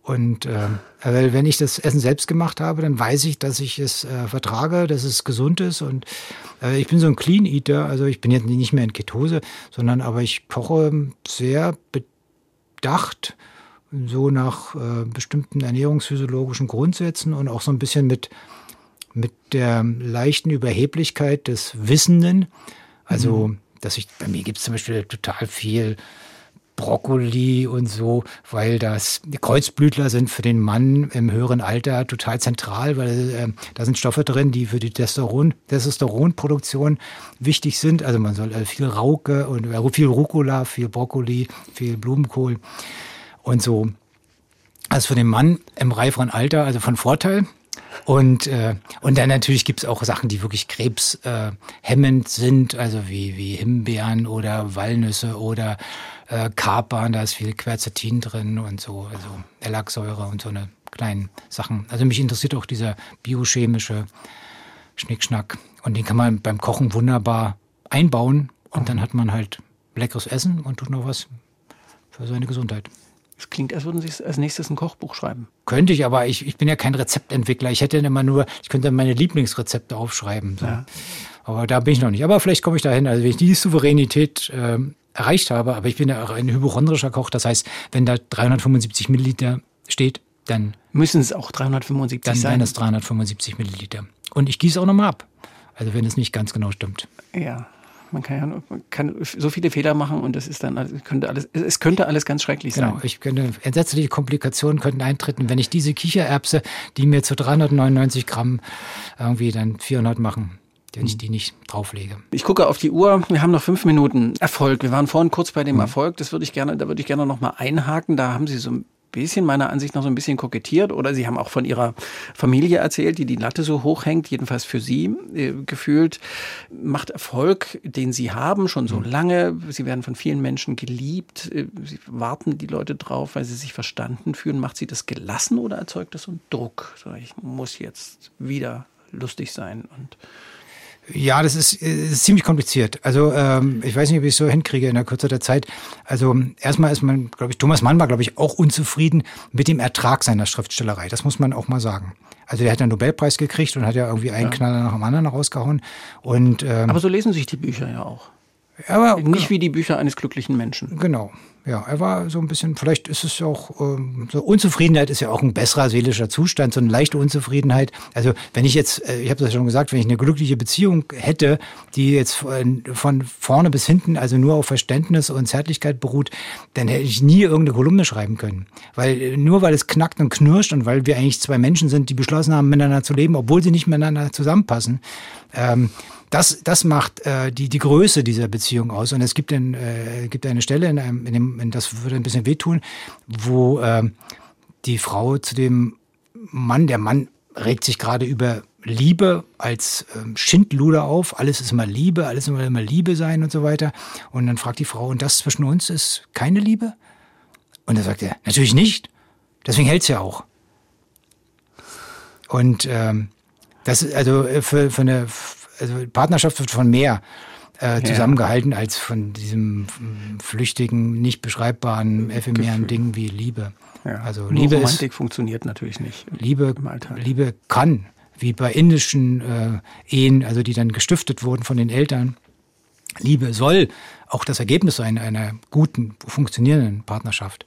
Und äh, weil wenn ich das Essen selbst gemacht habe, dann weiß ich, dass ich es äh, vertrage, dass es gesund ist. Und äh, ich bin so ein Clean Eater, also ich bin jetzt nicht mehr in Ketose, sondern aber ich koche sehr bedacht, so nach äh, bestimmten ernährungsphysiologischen Grundsätzen und auch so ein bisschen mit, mit der leichten Überheblichkeit des Wissenden. Also, mhm. dass ich, bei mir gibt es zum Beispiel total viel Brokkoli und so, weil das Kreuzblütler sind für den Mann im höheren Alter total zentral, weil äh, da sind Stoffe drin, die für die Testosteron, Testosteronproduktion wichtig sind. Also man soll äh, viel Rauke und äh, viel Rucola, viel Brokkoli, viel Blumenkohl und so. Also für den Mann im reiferen Alter, also von Vorteil. Und, äh, und dann natürlich gibt es auch Sachen, die wirklich krebshemmend äh, sind, also wie, wie Himbeeren oder Walnüsse oder äh, Kapern, da ist viel Quercetin drin und so, also Elaxsäure und so eine kleinen Sachen. Also mich interessiert auch dieser biochemische Schnickschnack. Und den kann man beim Kochen wunderbar einbauen und dann hat man halt leckeres Essen und tut noch was für seine Gesundheit. Es klingt, als würden Sie als nächstes ein Kochbuch schreiben. Könnte ich, aber ich, ich bin ja kein Rezeptentwickler. Ich hätte immer nur, ich könnte meine Lieblingsrezepte aufschreiben. So. Ja. Aber da bin ich noch nicht. Aber vielleicht komme ich dahin. Also wenn ich die Souveränität äh, erreicht habe, aber ich bin ja ein hypochondrischer Koch. Das heißt, wenn da 375 Milliliter steht, dann müssen es auch 375 dann sein. Dann es 375 Milliliter. Und ich gieße auch nochmal ab. Also wenn es nicht ganz genau stimmt. Ja. Man kann ja man kann so viele Fehler machen und das ist dann könnte alles, es könnte alles ganz schrecklich genau, sein. Genau, ich könnte, entsetzliche Komplikationen könnten eintreten, wenn ich diese Kichererbse, die mir zu 399 Gramm irgendwie dann 400 machen, wenn ich die nicht drauflege. Ich gucke auf die Uhr. Wir haben noch fünf Minuten Erfolg. Wir waren vorhin kurz bei dem mhm. Erfolg. Das würde ich gerne, da würde ich gerne noch mal einhaken. Da haben Sie so ein bisschen meiner Ansicht nach so ein bisschen kokettiert oder Sie haben auch von Ihrer Familie erzählt, die die Latte so hoch hängt, jedenfalls für Sie äh, gefühlt, macht Erfolg, den Sie haben schon so mhm. lange. Sie werden von vielen Menschen geliebt. Äh, Sie warten die Leute drauf, weil Sie sich verstanden fühlen. Macht Sie das gelassen oder erzeugt das so einen Druck? So, ich muss jetzt wieder lustig sein und ja, das ist, ist ziemlich kompliziert. Also ähm, ich weiß nicht, ob ich es so hinkriege in der Kürze der Zeit. Also erstmal ist man, glaube ich, Thomas Mann war, glaube ich, auch unzufrieden mit dem Ertrag seiner Schriftstellerei. Das muss man auch mal sagen. Also der hat einen Nobelpreis gekriegt und hat ja irgendwie einen ja. Knaller nach dem anderen rausgehauen. Und, ähm, aber so lesen sich die Bücher ja auch. Aber, nicht genau. wie die Bücher eines glücklichen Menschen. Genau. Ja, er war so ein bisschen, vielleicht ist es auch, ähm, so Unzufriedenheit ist ja auch ein besserer seelischer Zustand, so eine leichte Unzufriedenheit. Also wenn ich jetzt, äh, ich habe das schon gesagt, wenn ich eine glückliche Beziehung hätte, die jetzt von, von vorne bis hinten, also nur auf Verständnis und Zärtlichkeit beruht, dann hätte ich nie irgendeine Kolumne schreiben können. Weil äh, nur weil es knackt und knirscht und weil wir eigentlich zwei Menschen sind, die beschlossen haben, miteinander zu leben, obwohl sie nicht miteinander zusammenpassen, ähm, das, das macht äh, die, die Größe dieser Beziehung aus. Und es gibt, ein, äh, gibt eine Stelle, in einem, in dem, in das würde ein bisschen wehtun, wo äh, die Frau zu dem Mann, der Mann regt sich gerade über Liebe als ähm, Schindluder auf. Alles ist immer Liebe, alles soll immer Liebe sein und so weiter. Und dann fragt die Frau, und das zwischen uns ist keine Liebe? Und da sagt er, natürlich nicht. Deswegen hält's ja auch. Und ähm, das ist also äh, für, für eine also Partnerschaft wird von mehr äh, zusammengehalten als von diesem flüchtigen, nicht beschreibbaren, ephemeren Ding wie Liebe. Ja. Also Nur Liebe Romantik ist, funktioniert natürlich nicht. Liebe, Liebe kann, wie bei indischen äh, Ehen, also die dann gestiftet wurden von den Eltern. Liebe soll auch das Ergebnis sein einer guten, funktionierenden Partnerschaft.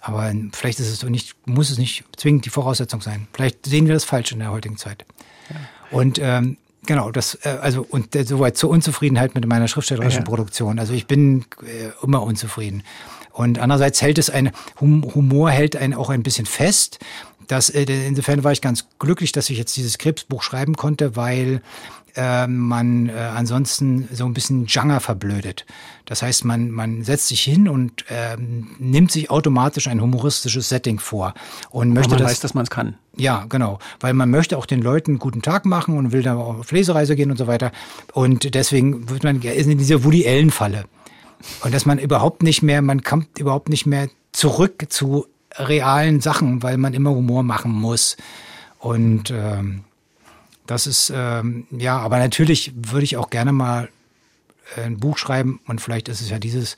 Aber vielleicht ist es so nicht, muss es nicht zwingend die Voraussetzung sein. Vielleicht sehen wir das falsch in der heutigen Zeit. Ja. Und ähm, Genau, das, äh, also und äh, soweit zur Unzufriedenheit mit meiner schriftstellerischen ja. Produktion. Also ich bin äh, immer unzufrieden. Und andererseits hält es ein, Humor hält einen auch ein bisschen fest. Das, äh, insofern war ich ganz glücklich, dass ich jetzt dieses Krebsbuch schreiben konnte, weil äh, man äh, ansonsten so ein bisschen Janger verblödet. Das heißt, man, man setzt sich hin und äh, nimmt sich automatisch ein humoristisches Setting vor. Und möchte man das, weiß, dass man es kann. Ja, genau. Weil man möchte auch den Leuten einen guten Tag machen und will da auf Lesereise gehen und so weiter. Und deswegen wird man in dieser Woody Allen-Falle. Und dass man überhaupt nicht mehr, man kommt überhaupt nicht mehr zurück zu realen Sachen, weil man immer Humor machen muss. Und ähm, das ist, ähm, ja, aber natürlich würde ich auch gerne mal äh, ein Buch schreiben und vielleicht ist es ja dieses,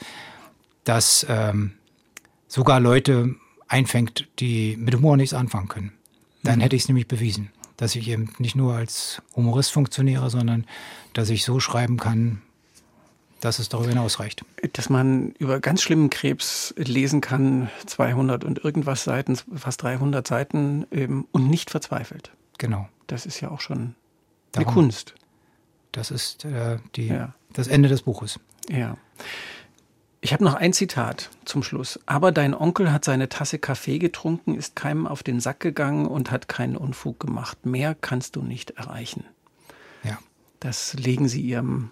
das ähm, sogar Leute einfängt, die mit Humor nichts anfangen können. Dann mhm. hätte ich es nämlich bewiesen, dass ich eben nicht nur als Humorist funktioniere, sondern dass ich so schreiben kann, dass es darüber hinaus reicht. Dass man über ganz schlimmen Krebs lesen kann, 200 und irgendwas Seiten, fast 300 Seiten ähm, und nicht verzweifelt. Genau. Das ist ja auch schon Darum, eine Kunst. Das ist äh, die, ja. das Ende des Buches. Ja. Ich habe noch ein Zitat zum Schluss. Aber dein Onkel hat seine Tasse Kaffee getrunken, ist keinem auf den Sack gegangen und hat keinen Unfug gemacht. Mehr kannst du nicht erreichen. Ja. Das legen Sie Ihrem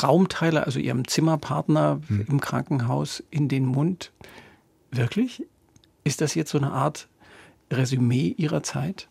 Raumteiler, also Ihrem Zimmerpartner hm. im Krankenhaus, in den Mund. Wirklich? Ist das jetzt so eine Art Resümee Ihrer Zeit?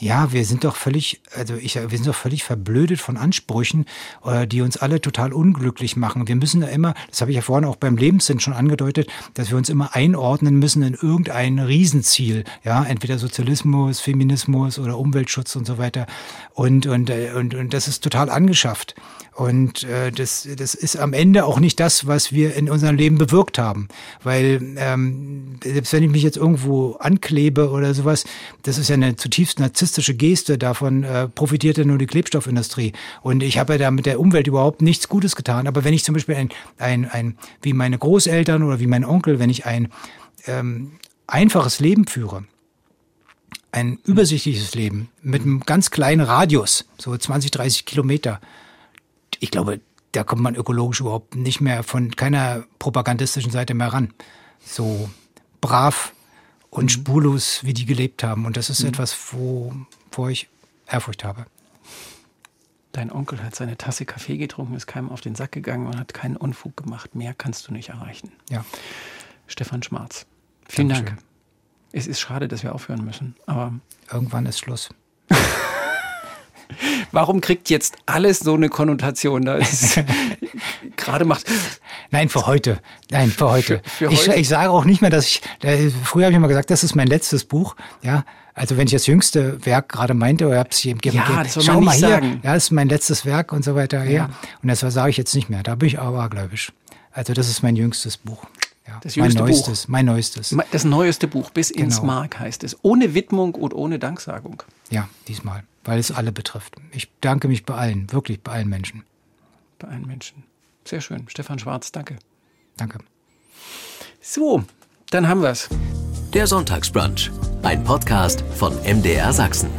Ja, wir sind doch völlig, also ich, wir sind doch völlig verblödet von Ansprüchen, äh, die uns alle total unglücklich machen. Wir müssen ja immer, das habe ich ja vorhin auch beim Lebenssinn schon angedeutet, dass wir uns immer einordnen müssen in irgendein Riesenziel. Ja, entweder Sozialismus, Feminismus oder Umweltschutz und so weiter. Und, und, äh, und, und das ist total angeschafft. Und äh, das, das ist am Ende auch nicht das, was wir in unserem Leben bewirkt haben. Weil ähm, selbst wenn ich mich jetzt irgendwo anklebe oder sowas, das ist ja eine zutiefst narzisstische Geste, davon äh, profitiert ja nur die Klebstoffindustrie. Und ich habe ja da mit der Umwelt überhaupt nichts Gutes getan. Aber wenn ich zum Beispiel ein, ein, ein wie meine Großeltern oder wie mein Onkel, wenn ich ein ähm, einfaches Leben führe, ein übersichtliches Leben mit einem ganz kleinen Radius, so 20, 30 Kilometer, ich glaube, da kommt man ökologisch überhaupt nicht mehr von keiner propagandistischen Seite mehr ran. So brav und mhm. spurlos, wie die gelebt haben. Und das ist mhm. etwas, wo, wo ich Ehrfurcht habe. Dein Onkel hat seine Tasse Kaffee getrunken, ist keinem auf den Sack gegangen und hat keinen Unfug gemacht. Mehr kannst du nicht erreichen. Ja. Stefan Schmarz. Vielen Dankeschön. Dank. Es ist schade, dass wir aufhören müssen, aber. Irgendwann ist Schluss. Warum kriegt jetzt alles so eine Konnotation? Da gerade macht. Nein, für heute. Nein, für heute. Für, für ich, ich, sage auch nicht mehr, dass ich. Äh, früher habe ich immer gesagt, das ist mein letztes Buch. Ja, also wenn ich das jüngste Werk gerade meinte, oder habe es jedem gegeben, ja, das soll schau mal hier, sagen. ja, das ist mein letztes Werk und so weiter. Ja. ja. Und das sage ich jetzt nicht mehr. Da bin ich aber gläubig. Also das ist mein jüngstes Buch. Ja, das mein neuestes, Buch. mein neuestes. Das neueste Buch, bis ins genau. Mark heißt es. Ohne Widmung und ohne Danksagung. Ja, diesmal weil es alle betrifft. Ich danke mich bei allen, wirklich bei allen Menschen. Bei allen Menschen. Sehr schön. Stefan Schwarz, danke. Danke. So, dann haben wir's. Der Sonntagsbrunch, ein Podcast von MDR Sachsen.